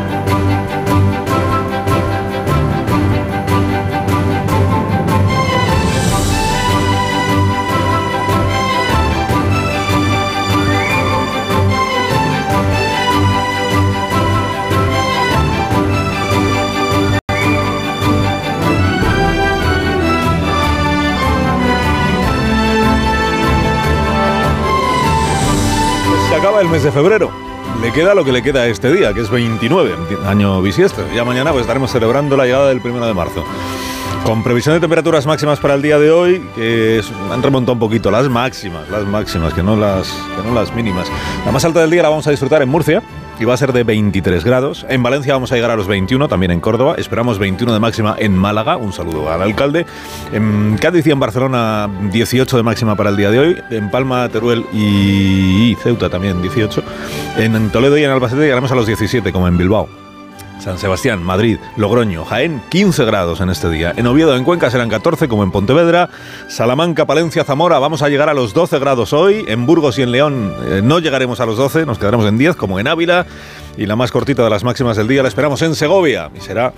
El mes de febrero. Le queda lo que le queda a este día, que es 29, año bisiesto. Ya mañana pues estaremos celebrando la llegada del primero de marzo. Con previsión de temperaturas máximas para el día de hoy, que han remontado un poquito las máximas, las máximas, que no las, que no las mínimas. La más alta del día la vamos a disfrutar en Murcia, y va a ser de 23 grados. En Valencia vamos a llegar a los 21, también en Córdoba. Esperamos 21 de máxima en Málaga, un saludo al alcalde. En Cádiz y en Barcelona 18 de máxima para el día de hoy. En Palma, Teruel y Ceuta también 18. En Toledo y en Albacete llegaremos a los 17, como en Bilbao. San Sebastián, Madrid, Logroño, Jaén, 15 grados en este día. En Oviedo, en Cuenca serán 14, como en Pontevedra. Salamanca, Palencia, Zamora, vamos a llegar a los 12 grados hoy. En Burgos y en León eh, no llegaremos a los 12, nos quedaremos en 10, como en Ávila. Y la más cortita de las máximas del día la esperamos en Segovia y será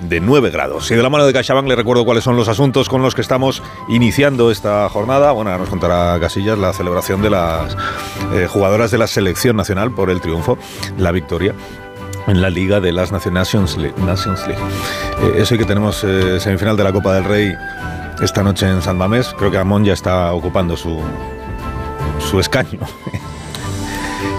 de 9 grados. Y de la mano de CaixaBank le recuerdo cuáles son los asuntos con los que estamos iniciando esta jornada. Bueno, nos contará Casillas la celebración de las eh, jugadoras de la selección nacional por el triunfo, la victoria en la Liga de las Nations League. Nations League. Eh, eso y que tenemos eh, semifinal de la Copa del Rey esta noche en San Mamés. Creo que Amón ya está ocupando su, su escaño.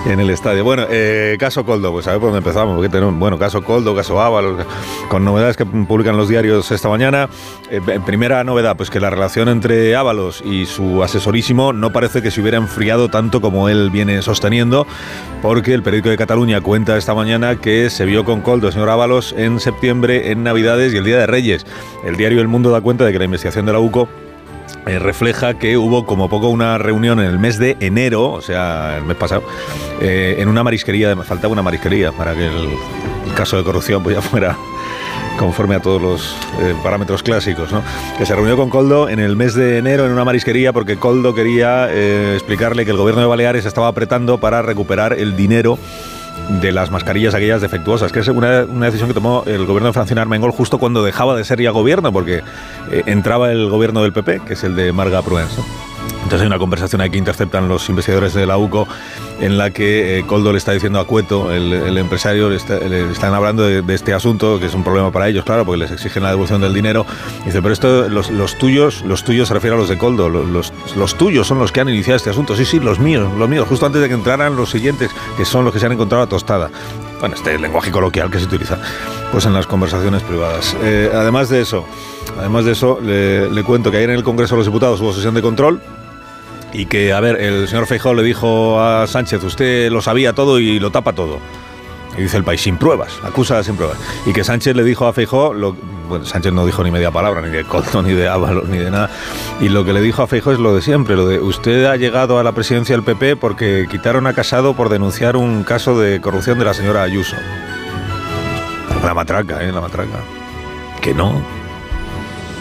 En el estadio. Bueno, eh, caso Coldo, pues a ver por dónde empezamos. Bueno, caso Coldo, caso Ábalos, con novedades que publican los diarios esta mañana. Eh, primera novedad, pues que la relación entre Ábalos y su asesorísimo no parece que se hubiera enfriado tanto como él viene sosteniendo, porque el periódico de Cataluña cuenta esta mañana que se vio con Coldo, el señor Ábalos, en septiembre, en Navidades y el Día de Reyes. El diario El Mundo da cuenta de que la investigación de la UCO eh, refleja que hubo como poco una reunión en el mes de enero, o sea, el mes pasado, eh, en una marisquería, faltaba una marisquería para que el, caso de corrupción pues ya fuera conforme a todos los eh, parámetros clásicos, ¿no? Que se reunió con Coldo en el mes de enero en una marisquería porque Coldo quería explicarle que el gobierno de Baleares estaba apretando para recuperar el dinero de las mascarillas aquellas defectuosas, que es una, una decisión que tomó el gobierno de Francina Armengol justo cuando dejaba de ser ya gobierno, porque eh, entraba el gobierno del PP, que es el de Marga Pruens. Entonces hay una conversación aquí que interceptan los investigadores de la UCO en la que eh, Coldo le está diciendo a Cueto, el, empresario, le, está- le están hablando de, este asunto, que es un problema para ellos, claro, porque les exigen la devolución del dinero. Dice, pero esto, los, tuyos, los tuyos se refiere a los de Coldo, lo- los, los tuyos son los que han iniciado este asunto. Sí, sí, los míos, los míos, justo antes de que entraran los siguientes, que son los que se han encontrado a tostada. Bueno, este lenguaje coloquial que se utiliza pues en las conversaciones privadas. Eh, además de eso, además de eso, le, le cuento que ayer en el Congreso de los Diputados hubo sesión de control y que, a ver, el señor Feijóo le dijo a Sánchez, usted lo sabía todo y lo tapa todo. Y dice el país, sin pruebas, acusa sin pruebas. Y que Sánchez le dijo a Feijóo, lo, bueno, Sánchez no dijo ni media palabra, ni de Colto, ni de Ábalos, ni de nada. Y lo que le dijo a Feijóo es lo de siempre, lo de usted ha llegado a la presidencia del PP porque quitaron a Casado por denunciar un caso de corrupción de la señora Ayuso. La matraca, ¿eh? La matraca. Que no.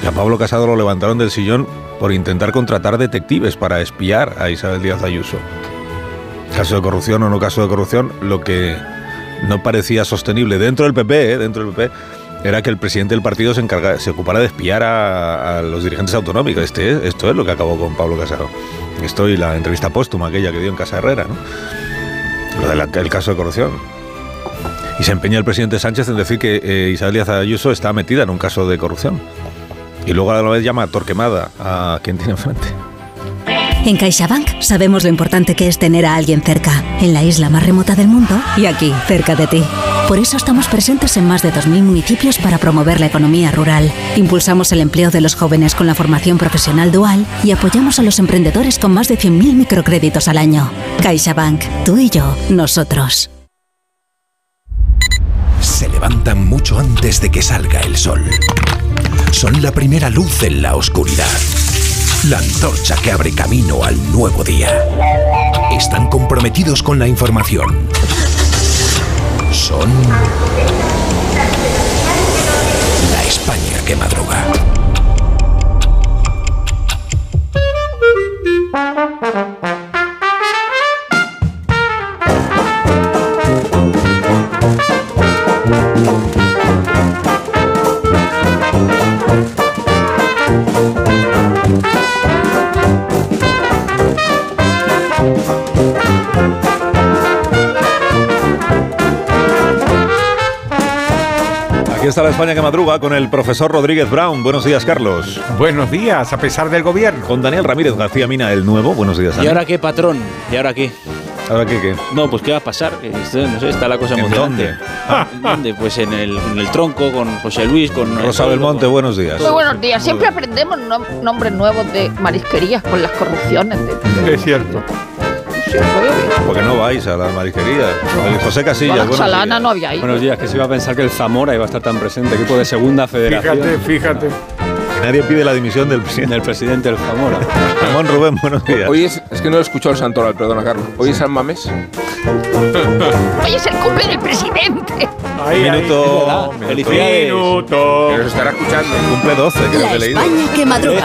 Que a Pablo Casado lo levantaron del sillón por intentar contratar detectives para espiar a Isabel Díaz Ayuso. Caso de corrupción o no caso de corrupción, lo que no parecía sostenible dentro del PP, ¿eh? dentro del PP, era que el presidente del partido se, encarga, se ocupara de espiar a, los dirigentes autonómicos. Este es- esto es lo que acabó con Pablo Casado. Esto y la entrevista póstuma aquella que dio en Casa Herrera, ¿no? Lo del caso de corrupción. Y se empeña el presidente Sánchez en decir que eh, Isabel Díaz Ayuso está metida en un caso de corrupción. Y luego a la vez llama Torquemada a quien tiene enfrente. En CaixaBank sabemos lo importante que es tener a alguien cerca, en la isla más remota del mundo y aquí, cerca de ti. Por eso estamos presentes en más de 2.000 municipios para promover la economía rural. Impulsamos el empleo de los jóvenes con la formación profesional dual y apoyamos a los emprendedores con más de 100.000 microcréditos al año. CaixaBank, tú y yo, nosotros. Se levantan mucho antes de que salga el sol. Son la primera luz en la oscuridad. La antorcha que abre camino al nuevo día. Están comprometidos con la información. Son la España que madruga. Aquí está la España que madruga con el profesor Rodríguez Brown. Buenos días, Carlos. Buenos días, a pesar del gobierno. Con Daniel Ramírez García Mina, el nuevo. Buenos días, ¿Y Dani. ahora qué, patrón? ¿Y ahora qué? ¿Ahora qué qué? No, pues ¿qué va a pasar? Esto, no sé, está la cosa ¿En emocionante. dónde? ¿En dónde? Pues en el, en el tronco, con José Luis, con... Rosa Belmonte, buenos días. Muy buenos días. Siempre aprendemos nom- nombres nuevos de marisquerías con las corrupciones. De, Es cierto. Porque no vais a las marisquerías. El José Casillas, la buenos chalana días. no había ido. Buenos días, que se iba a pensar que el Zamora iba a estar tan presente, equipo de segunda federación. Fíjate, fíjate. Nadie pide la dimisión del presidente. Del presidente del Zamora. Ramón Rubén, buenos días. Hoy es, es que no lo he escuchado el santoral, perdona, Carlos. Hoy es San Mamés. Hoy es el cumple del presidente. minuto. Felicidades. Minuto. Que nos estará escuchando. Cumple 12, creo que he leído. España que madruga.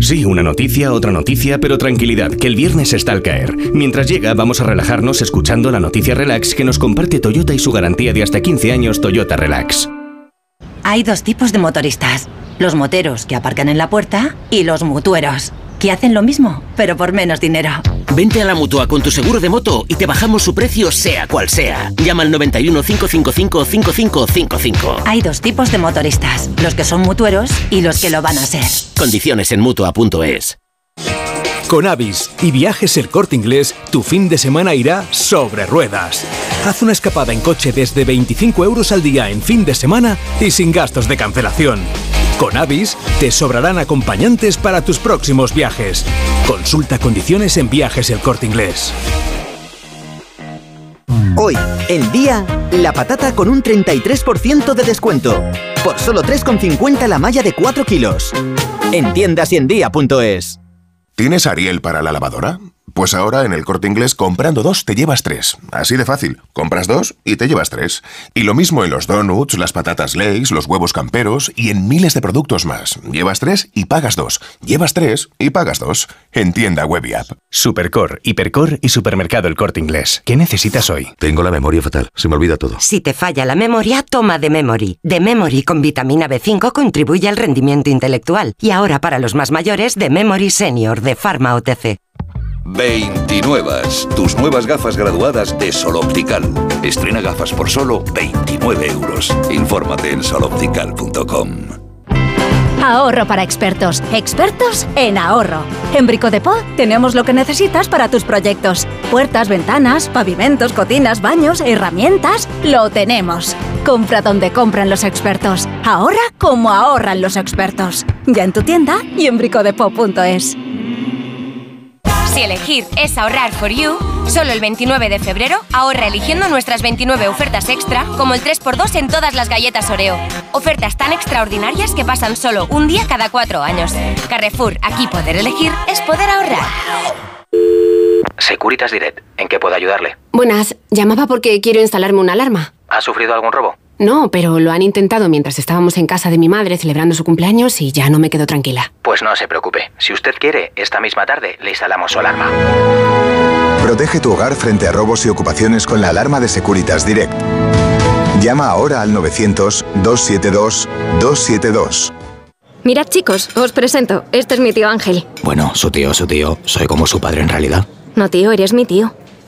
Sí, una noticia, otra noticia, pero tranquilidad, que el viernes está al caer. Mientras llega, vamos a relajarnos escuchando la noticia relax que nos comparte Toyota y su garantía de hasta 15 años Toyota Relax. Hay dos tipos de motoristas. Los moteros que aparcan en la puerta y los mutueros, que hacen lo mismo, pero por menos dinero. Vente a la mutua con tu seguro de moto y te bajamos su precio sea cual sea. Llama al 91 555 5555. Hay dos tipos de motoristas, los que son mutueros y los que lo van a ser. Condiciones en mutua.es. Con Avis y viajes el corte inglés, tu fin de semana irá sobre ruedas. Haz una escapada en coche desde 25 euros al día en fin de semana y sin gastos de cancelación. Con Avis te sobrarán acompañantes para tus próximos viajes. Consulta condiciones en viajes el corte inglés. Hoy, en día, la patata con un 33% de descuento. Por solo 3,50 la malla de 4 kilos. En tiendas y en día.es. ¿Tienes Ariel para la lavadora? Pues ahora en el corte inglés comprando dos te llevas tres. Así de fácil. Compras dos y te llevas tres. Y lo mismo en los donuts, las patatas Lay's, los huevos camperos y en miles de productos más. Llevas tres y pagas dos. Llevas tres y pagas dos. En tienda web y app. Supercor, Hipercor y Supermercado El Corte Inglés. ¿Qué necesitas hoy? Tengo la memoria fatal. Se me olvida todo. Si te falla la memoria, toma de Memory. De Memory con vitamina B5 contribuye al rendimiento intelectual. Y ahora para los más mayores, de Memory Senior de Pharma OTC. 29. Tus nuevas gafas graduadas de Sol Optical. Estrena gafas por solo 29 euros. Infórmate en soloptical.com. Ahorro para expertos. Expertos en ahorro. En Brico de Po tenemos lo que necesitas para tus proyectos. Puertas, ventanas, pavimentos, cocinas, baños, herramientas. Lo tenemos. Compra donde compran los expertos. Ahorra como ahorran los expertos. Ya en tu tienda y en bricodepo.es. Si elegir es ahorrar for you, solo el 29 de febrero ahorra eligiendo nuestras 29 ofertas extra, como el 3x2 en todas las galletas Oreo. Ofertas tan extraordinarias que pasan solo un día cada cuatro años. Carrefour, aquí poder elegir es poder ahorrar. Securitas Direct, ¿en qué puedo ayudarle? Buenas, llamaba porque quiero instalarme una alarma. ¿Ha sufrido algún robo? No, pero lo han intentado mientras estábamos en casa de mi madre celebrando su cumpleaños y ya no me quedo tranquila. Pues no se preocupe. Si usted quiere, esta misma tarde le instalamos su alarma. Protege tu hogar frente a robos y ocupaciones con la alarma de Securitas Direct. Llama ahora al 900-272-272. Mirad chicos, os presento. Este es mi tío Ángel. Bueno, su tío, su tío. Soy como su padre en realidad. No tío, eres mi tío.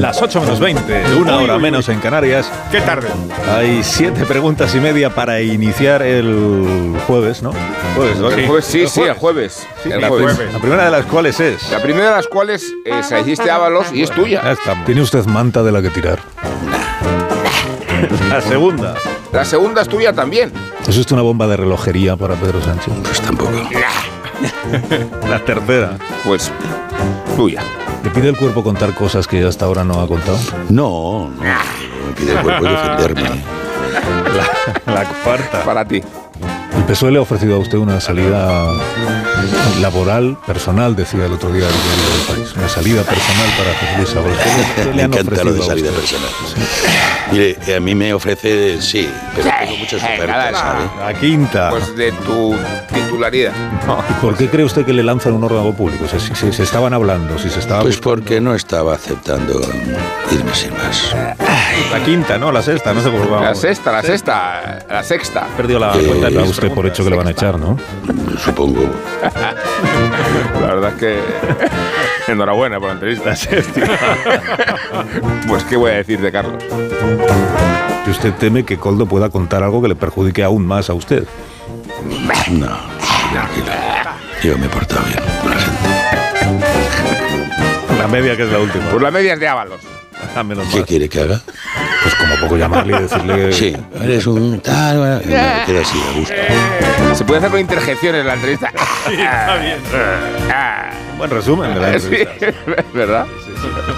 Las 8 menos 20, una hora menos en Canarias. Qué tarde. Hay siete preguntas y media para iniciar el jueves, ¿no? Jueves, ¿no? El jueves, sí, sí, el jueves. Sí, El la, jueves. prim- la primera de las cuales es. La primera de las cuales se la hiciste a Ábalos y es tuya. Ya está. Tiene usted manta de la que tirar. La segunda. La segunda es tuya también. ¿Es usted una bomba de relojería para Pedro Sánchez? Pues tampoco. La tercera. Pues tuya. ¿Le pide el cuerpo contar cosas que hasta ahora no ha contado? No, no. Me pide el cuerpo defenderme. La, la cuarta. Para ti. El PSOE le ha ofrecido a usted una salida laboral, personal, decía el otro día el diario del país. Una salida personal para José Luis Ábalos. ¿Qué le- qué le Me han encanta lo de salida personal. Mire, a mí me ofrece, sí, pero tengo muchas ofertas, ¿sabe? La quinta. Pues de tu titularidad. ¿Y por qué cree usted que le lanzan un órgano público? Si, si- si se estaban hablando, si se estaba... Pues porque no estaba aceptando irme sin más. La quinta, ¿no? La sexta, no sé por qué La vamos. sexta, la sexta, la sexta. Perdió la Eh, cuenta usted por hecho que le van a echar, ¿no? Supongo. La verdad es que. Enhorabuena por la entrevista. pues, ¿qué voy a decir de Carlos? Que usted teme que Coldo pueda contar algo que le perjudique aún más a usted. No, tranquilo. Yo me he portado bien con la gente. La media que es la última. Pues la media es de Ábalos. Ah, menos ¿Qué mal. quiere que haga? Pues como poco llamarle y decirle que... Sí, eres un tal, bueno, me quedo así a gusto. Se puede hacer con interjecciones la entrevista. Sí, está bien. Ah. Buen resumen de la Sí, entrevista. ¿verdad?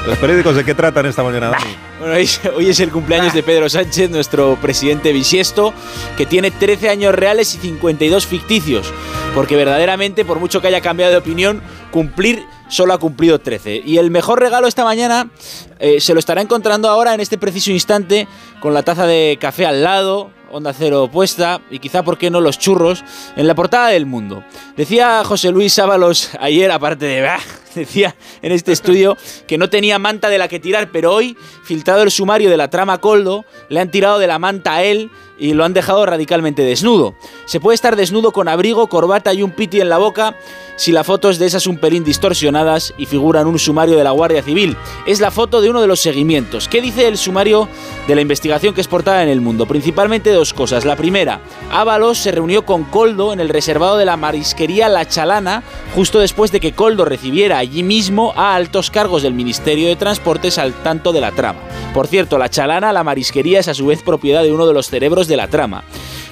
¿Los periódicos de qué tratan esta mañana, Dani? Bueno, hoy, hoy es el cumpleaños de Pedro Sánchez, nuestro presidente bisiesto, que tiene 13 años reales y 52 ficticios. Porque verdaderamente, por mucho que haya cambiado de opinión, cumplir solo ha cumplido 13. Y el mejor regalo esta mañana eh, se lo estará encontrando ahora en este preciso instante con la taza de café al lado, onda cero puesta y quizá, ¿por qué no?, los churros en la portada del mundo. Decía José Luis Ábalos ayer, aparte de... Decía en este estudio que no tenía manta de la que tirar, pero hoy, filtrado el sumario de la trama Coldo, le han tirado de la manta a él y lo han dejado radicalmente desnudo. Se puede estar desnudo con abrigo, corbata y un piti en la boca si la foto es de esas un pelín distorsionadas y figura en un sumario de la Guardia Civil. Es la foto de uno de los seguimientos. ¿Qué dice el sumario de la investigación que es portada en el mundo? Principalmente dos cosas. La primera, Ábalos se reunió con Coldo en el reservado de la marisquería La Chalana justo después de que Coldo recibiera allí mismo a altos cargos del Ministerio de Transportes al tanto de la trama. Por cierto, La Chalana, la marisquería, es a su vez propiedad de uno de los cerebros de la trama.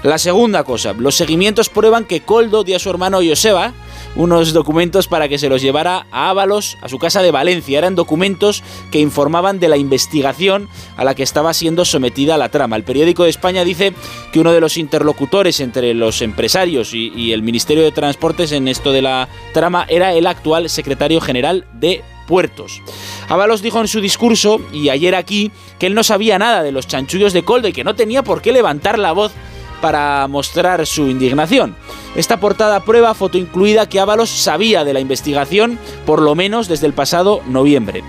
La segunda cosa, los seguimientos prueban que Coldo dio a su hermano Joseba unos documentos para que se los llevara a Ábalos, a su casa de Valencia. Eran documentos que informaban de la investigación a la que estaba siendo sometida la trama. El periódico de España dice que uno de los interlocutores entre los empresarios y, y el Ministerio de Transportes en esto de la trama era el actual secretario general de puertos. Ábalos dijo en su discurso, y ayer aquí, que él no sabía nada de los chanchullos de Coldo y que no tenía por qué levantar la voz para mostrar su indignación. Esta portada prueba, foto incluida, que Ábalos sabía de la investigación, por lo menos desde el pasado noviembre.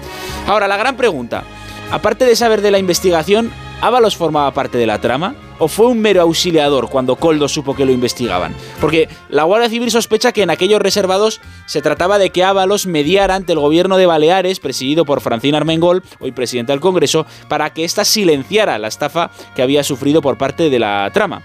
Ahora, la gran pregunta, aparte de saber de la investigación, ¿Ábalos formaba parte de la trama? ¿O fue un mero auxiliador cuando Coldo supo que lo investigaban? Porque la Guardia Civil sospecha que en aquellos reservados se trataba de que Ábalos mediara ante el gobierno de Baleares, presidido por Francina Armengol, hoy presidente del Congreso, para que ésta silenciara la estafa que había sufrido por parte de la trama.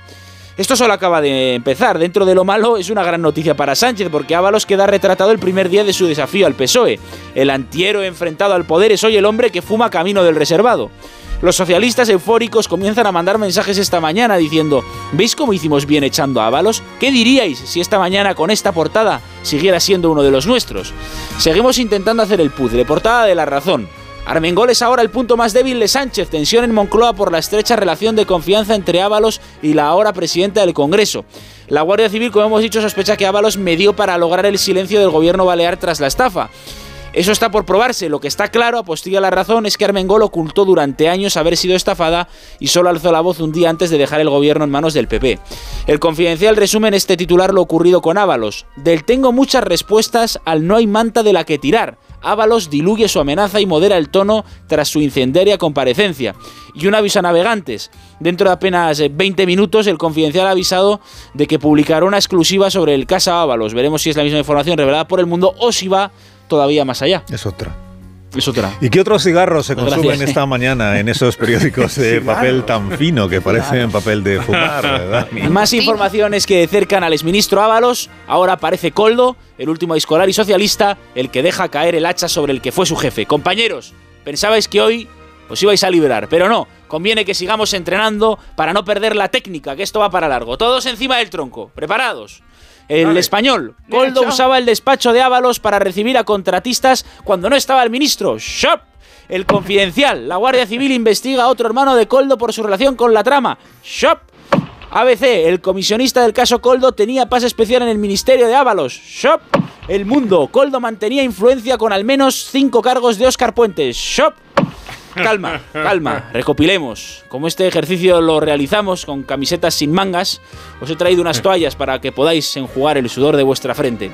Esto solo acaba de empezar. Dentro de lo malo es una gran noticia para Sánchez porque Ábalos queda retratado el primer día de su desafío al PSOE. El antiero enfrentado al poder es hoy el hombre que fuma camino del reservado. Los socialistas eufóricos comienzan a mandar mensajes esta mañana diciendo ¿Veis cómo hicimos bien echando a Ábalos? ¿Qué diríais si esta mañana con esta portada siguiera siendo uno de los nuestros? Seguimos intentando hacer el puzzle. Portada de la razón. Armengol es ahora el punto más débil de Sánchez, tensión en Moncloa por la estrecha relación de confianza entre Ábalos y la ahora presidenta del Congreso. La Guardia Civil, como hemos dicho, sospecha que Ábalos medió para lograr el silencio del gobierno balear tras la estafa. Eso está por probarse. Lo que está claro, apostilla la razón, es que Armengol ocultó durante años haber sido estafada y solo alzó la voz un día antes de dejar el gobierno en manos del PP. El confidencial resume en este titular lo ocurrido con Ábalos. Del tengo muchas respuestas al no hay manta de la que tirar. Ábalos diluye su amenaza y modera el tono tras su incendiaria comparecencia. Y un aviso a navegantes. Dentro de apenas 20 minutos, el confidencial ha avisado de que publicará una exclusiva sobre el Casa Ábalos. Veremos si es la misma información revelada por el mundo o si va todavía más allá. Es otra. Es otra. ¿Y qué otros cigarros se Gracias. consumen esta mañana en esos periódicos de papel tan fino que parecen papel de fumar, verdad? Más informaciones que cercan al exministro Ábalos. Ahora aparece Coldo, el último escolar y socialista, el que deja caer el hacha sobre el que fue su jefe. Compañeros, pensabais que hoy os ibais a liberar, pero no. Conviene que sigamos entrenando para no perder la técnica, que esto va para largo. Todos encima del tronco. ¿Preparados? El Vale. español. Coldo usaba el despacho de Ábalos para recibir a contratistas cuando no estaba el ministro. ¡Shop! El confidencial. La Guardia Civil investiga a otro hermano de Coldo por su relación con la trama. ¡Shop! ABC, el comisionista del caso Coldo tenía pase especial en el ministerio de Ábalos. Shop. El Mundo, Coldo mantenía influencia con al menos cinco cargos de Óscar Puentes. Shop. Calma, calma, recopilemos. Como este ejercicio lo realizamos con camisetas sin mangas, os he traído unas toallas para que podáis enjugar el sudor de vuestra frente.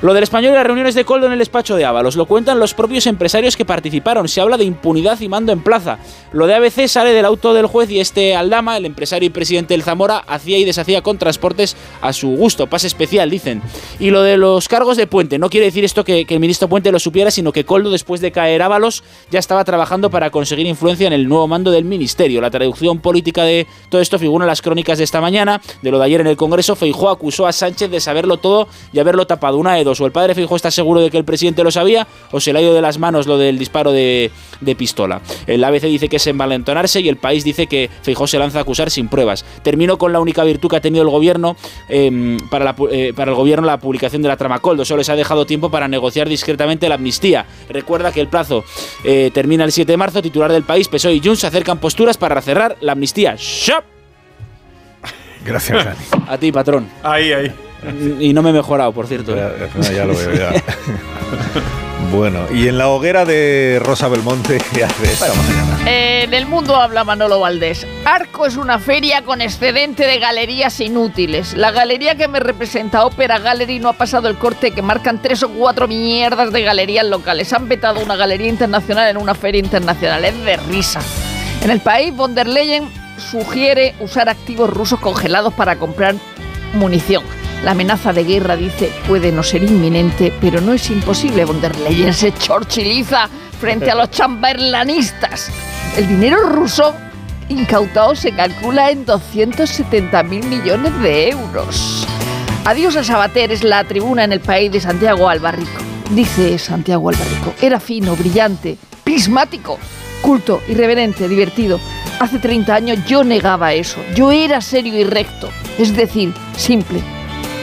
Lo del español y las reuniones de Coldo en el despacho de Ábalos lo cuentan los propios empresarios que participaron. Se habla de impunidad y mando en plaza. Lo de ABC sale del auto del juez y este Aldama, el empresario y presidente del Zamora, hacía y deshacía con transportes a su gusto. Pase especial, dicen. Y lo de los cargos de Puente, no quiere decir esto que, que el ministro Puente lo supiera, sino que Coldo, después de caer Ábalos, ya estaba trabajando para conseguir influencia en el nuevo mando del ministerio. La traducción política de todo esto figura en las crónicas de esta mañana. De lo de ayer en el Congreso, Feijó acusó a Sánchez de saberlo todo y haberlo tapado. Una de dos. O el padre Feijó está seguro de que el presidente lo sabía, o se le ha ido de las manos lo del disparo de, pistola. El ABC dice que es envalentonarse y el país dice que Feijó se lanza a acusar sin pruebas. Termino con la única virtud que ha tenido el gobierno eh, para, la eh, el gobierno la publicación de la trama Coldo. Solo les ha dejado tiempo para negociar discretamente la amnistía. Recuerda que el plazo eh, termina el 7 de marzo. Titular del país, PSOE y Junts se acercan posturas para cerrar la amnistía. ¡Shop! Gracias, Dani. A ti, patrón. Ahí, ahí. Y no me he mejorado, por cierto. Ya, no, ya lo veo, ya. Bueno, y en la hoguera de Rosa Belmonte, ¿qué hace esta mañana? En el mundo habla Manolo Valdés. Arco es una feria con excedente de galerías inútiles. La galería que me representa, Opera Gallery, no ha pasado el corte que marcan tres o cuatro mierdas de galerías locales. Han vetado una galería internacional en una feria internacional. Es de risa. En el país, von der Leyen sugiere usar activos rusos congelados para comprar munición. La amenaza de guerra, dice, puede no ser inminente, pero no es imposible. Von der Leyen se chorchiliza frente a los chamberlanistas. El dinero ruso incautado se calcula en 270 mil millones de euros. Adiós a Sabater es la tribuna en el país de Santiago Albarrico. Dice Santiago Albarrico, era fino, brillante, prismático, culto, irreverente, divertido. Hace 30 años yo negaba eso. Yo era serio y recto, es decir, simple.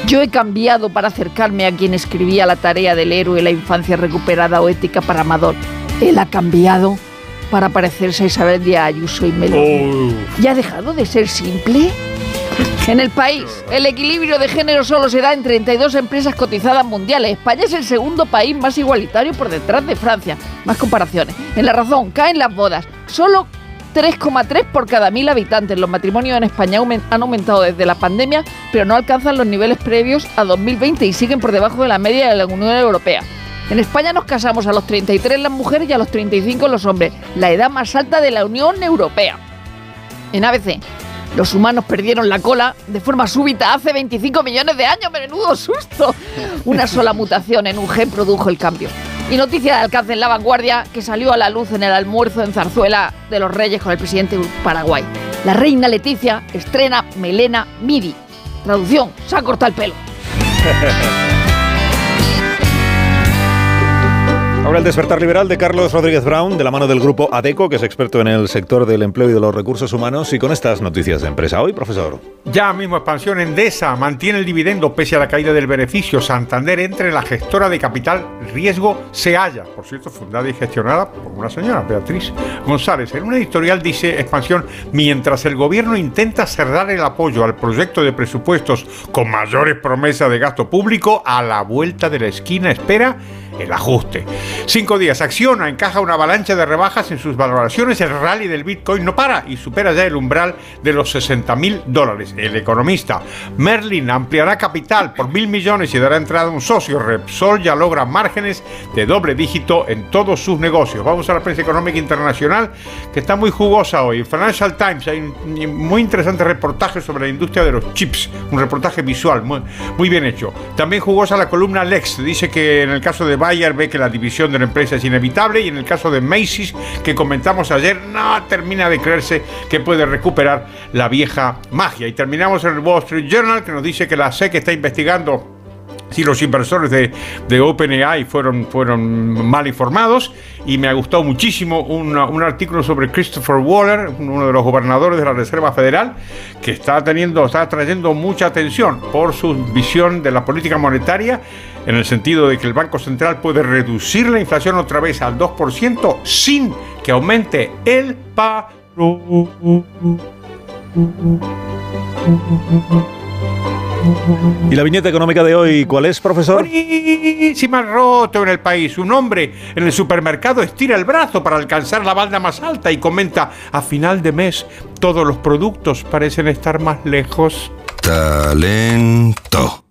Yo he cambiado para acercarme a quien escribía la tarea del héroe, la infancia recuperada o ética para Amador. Él ha cambiado para parecerse a Isabel de Ayuso y Melón. ¿Y ha dejado de ser simple? En el país, el equilibrio de género solo se da en 32 empresas cotizadas mundiales. España es el segundo país más igualitario por detrás de Francia. Más comparaciones. En la razón, caen las bodas. Solo 3,3 por cada mil habitantes. Los matrimonios en España han aumentado desde la pandemia, pero no alcanzan los niveles previos a 2020 y siguen por debajo de la media de la Unión Europea. En España nos casamos a los 33 las mujeres y a los 35 los hombres, la edad más alta de la Unión Europea. En ABC, los humanos perdieron la cola de forma súbita hace 25 millones de años. ¡Menudo susto! Una sola mutación en un gen produjo el cambio. Y noticia de alcance en la vanguardia que salió a la luz en el almuerzo en Zarzuela de los Reyes con el presidente de Paraguay. La reina Leticia estrena melena midi. Traducción, se ha cortado el pelo. Ahora el despertar liberal de Carlos Rodríguez Brown, de la mano del grupo ADECO, que es experto en el sector del empleo y de los recursos humanos, y con estas noticias de empresa. Hoy, profesor. Ya mismo expansión Endesa mantiene el dividendo pese a la caída del beneficio. Santander entre la gestora de capital riesgo Sealla, por cierto, fundada y gestionada por una señora, Beatriz González. En una editorial dice expansión, mientras el gobierno intenta cerrar el apoyo al proyecto de presupuestos con mayores promesas de gasto público, a la vuelta de la esquina espera el ajuste. Cinco días, Acciona encaja una avalancha de rebajas en sus valoraciones. El rally del Bitcoin no para y supera ya el umbral de los 60 mil dólares. El economista Merlin ampliará capital por mil millones y dará entrada a un socio. Repsol ya logra márgenes de doble dígito en todos sus negocios. Vamos a la prensa económica internacional que está muy jugosa hoy. Financial Times hay un muy interesante reportaje sobre la industria de los chips. Un reportaje visual muy, muy bien hecho. También jugosa la columna Lex. Dice que en el caso de Bayer ve que la división de la empresa es inevitable y en el caso de Macy's que comentamos ayer no termina de creerse que puede recuperar la vieja magia. Y terminamos en el Wall Street Journal que nos dice que la SEC está investigando si los inversores de, de OpenAI fueron, fueron mal informados y me ha gustado muchísimo un artículo sobre Christopher Waller, uno de los gobernadores de la Reserva Federal, que está, teniendo, está trayendo mucha atención por su visión de la política monetaria en el sentido de que el Banco Central puede reducir la inflación otra vez al 2% sin que aumente el paro. ¿Y la viñeta económica de hoy cuál es, profesor? Buenísima roto en el país. Un hombre en el supermercado estira el brazo para alcanzar la balda más alta y comenta, a final de mes todos los productos parecen estar más lejos. Talento.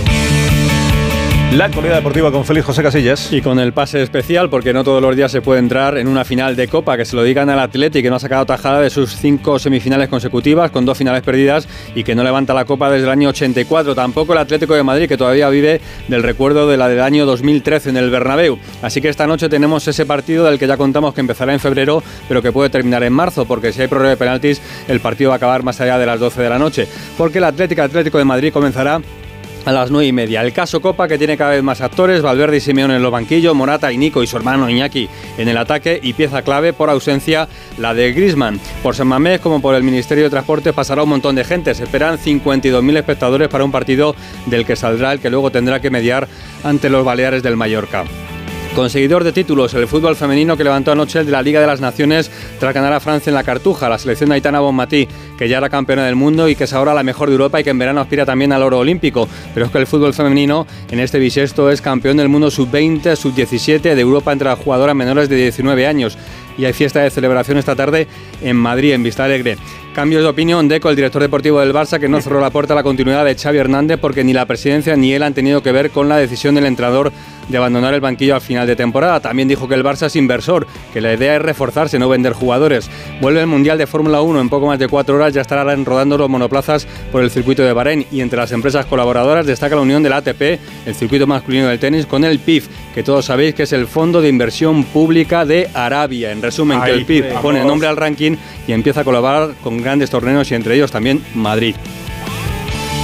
La actualidad deportiva con Félix José Casillas. Y con el pase especial, porque no todos los días se puede entrar en una final de Copa, que se lo digan al Atleti, que no ha sacado tajada de sus cinco semifinales consecutivas, con dos finales perdidas, y que no levanta la Copa desde el año 84. Tampoco el Atlético de Madrid, que todavía vive del recuerdo de la del año 2013 en el Bernabéu. Así que esta noche tenemos ese partido del que ya contamos que empezará en febrero, pero que puede terminar en marzo, porque si hay prórroga de penaltis, el partido va a acabar más allá de las 12 de la noche. Porque el Atlético Atlético de Madrid comenzará a las 9 y media. El caso Copa, que tiene cada vez más actores, Valverde y Simeone en los banquillos, Morata y Nico y su hermano Iñaki en el ataque y pieza clave por ausencia la de Grisman. Por San Mamés, como por el Ministerio de Transporte, pasará un montón de gente. Se esperan 52.000 espectadores para un partido del que saldrá el que luego tendrá que mediar ante los Baleares del Mallorca. Conseguidor de títulos, el fútbol femenino que levantó anoche el de la Liga de las Naciones tras ganar a Francia en la Cartuja, la selección de Aitana Bonmatí, que ya era campeona del mundo y que es ahora la mejor de Europa y que en verano aspira también al oro olímpico. Pero es que el fútbol femenino en este bisiesto es campeón del mundo sub-20, sub-17 de Europa entre las jugadoras menores de 19 años. Y hay fiesta de celebración esta tarde en Madrid, en Vista Alegre. Cambios de opinión, Deco, el director deportivo del Barça, que no cerró la puerta a la continuidad de Xavi Hernández porque ni la presidencia ni él han tenido que ver con la decisión del entrenador de abandonar el banquillo al final de temporada. También dijo que el Barça es inversor, que la idea es reforzarse, no vender jugadores. Vuelve el Mundial de Fórmula 1 en poco más de cuatro horas, ya estarán rodando los monoplazas por el circuito de Bahrein y entre las empresas colaboradoras destaca la unión del ATP, el circuito masculino del tenis, con el PIF, que todos sabéis que es el Fondo de Inversión Pública de Arabia. Resumen, que el PIF pone nombre al ranking y empieza a colaborar con grandes torneos y entre ellos también Madrid.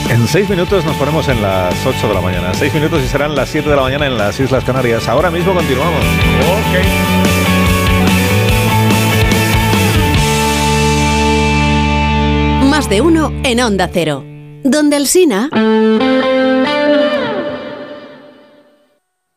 En seis minutos nos ponemos en las 8 de la mañana. Seis minutos y serán las 7 de la mañana en las Islas Canarias. Ahora mismo continuamos. Más de uno en Onda Cero. Donde el Sina...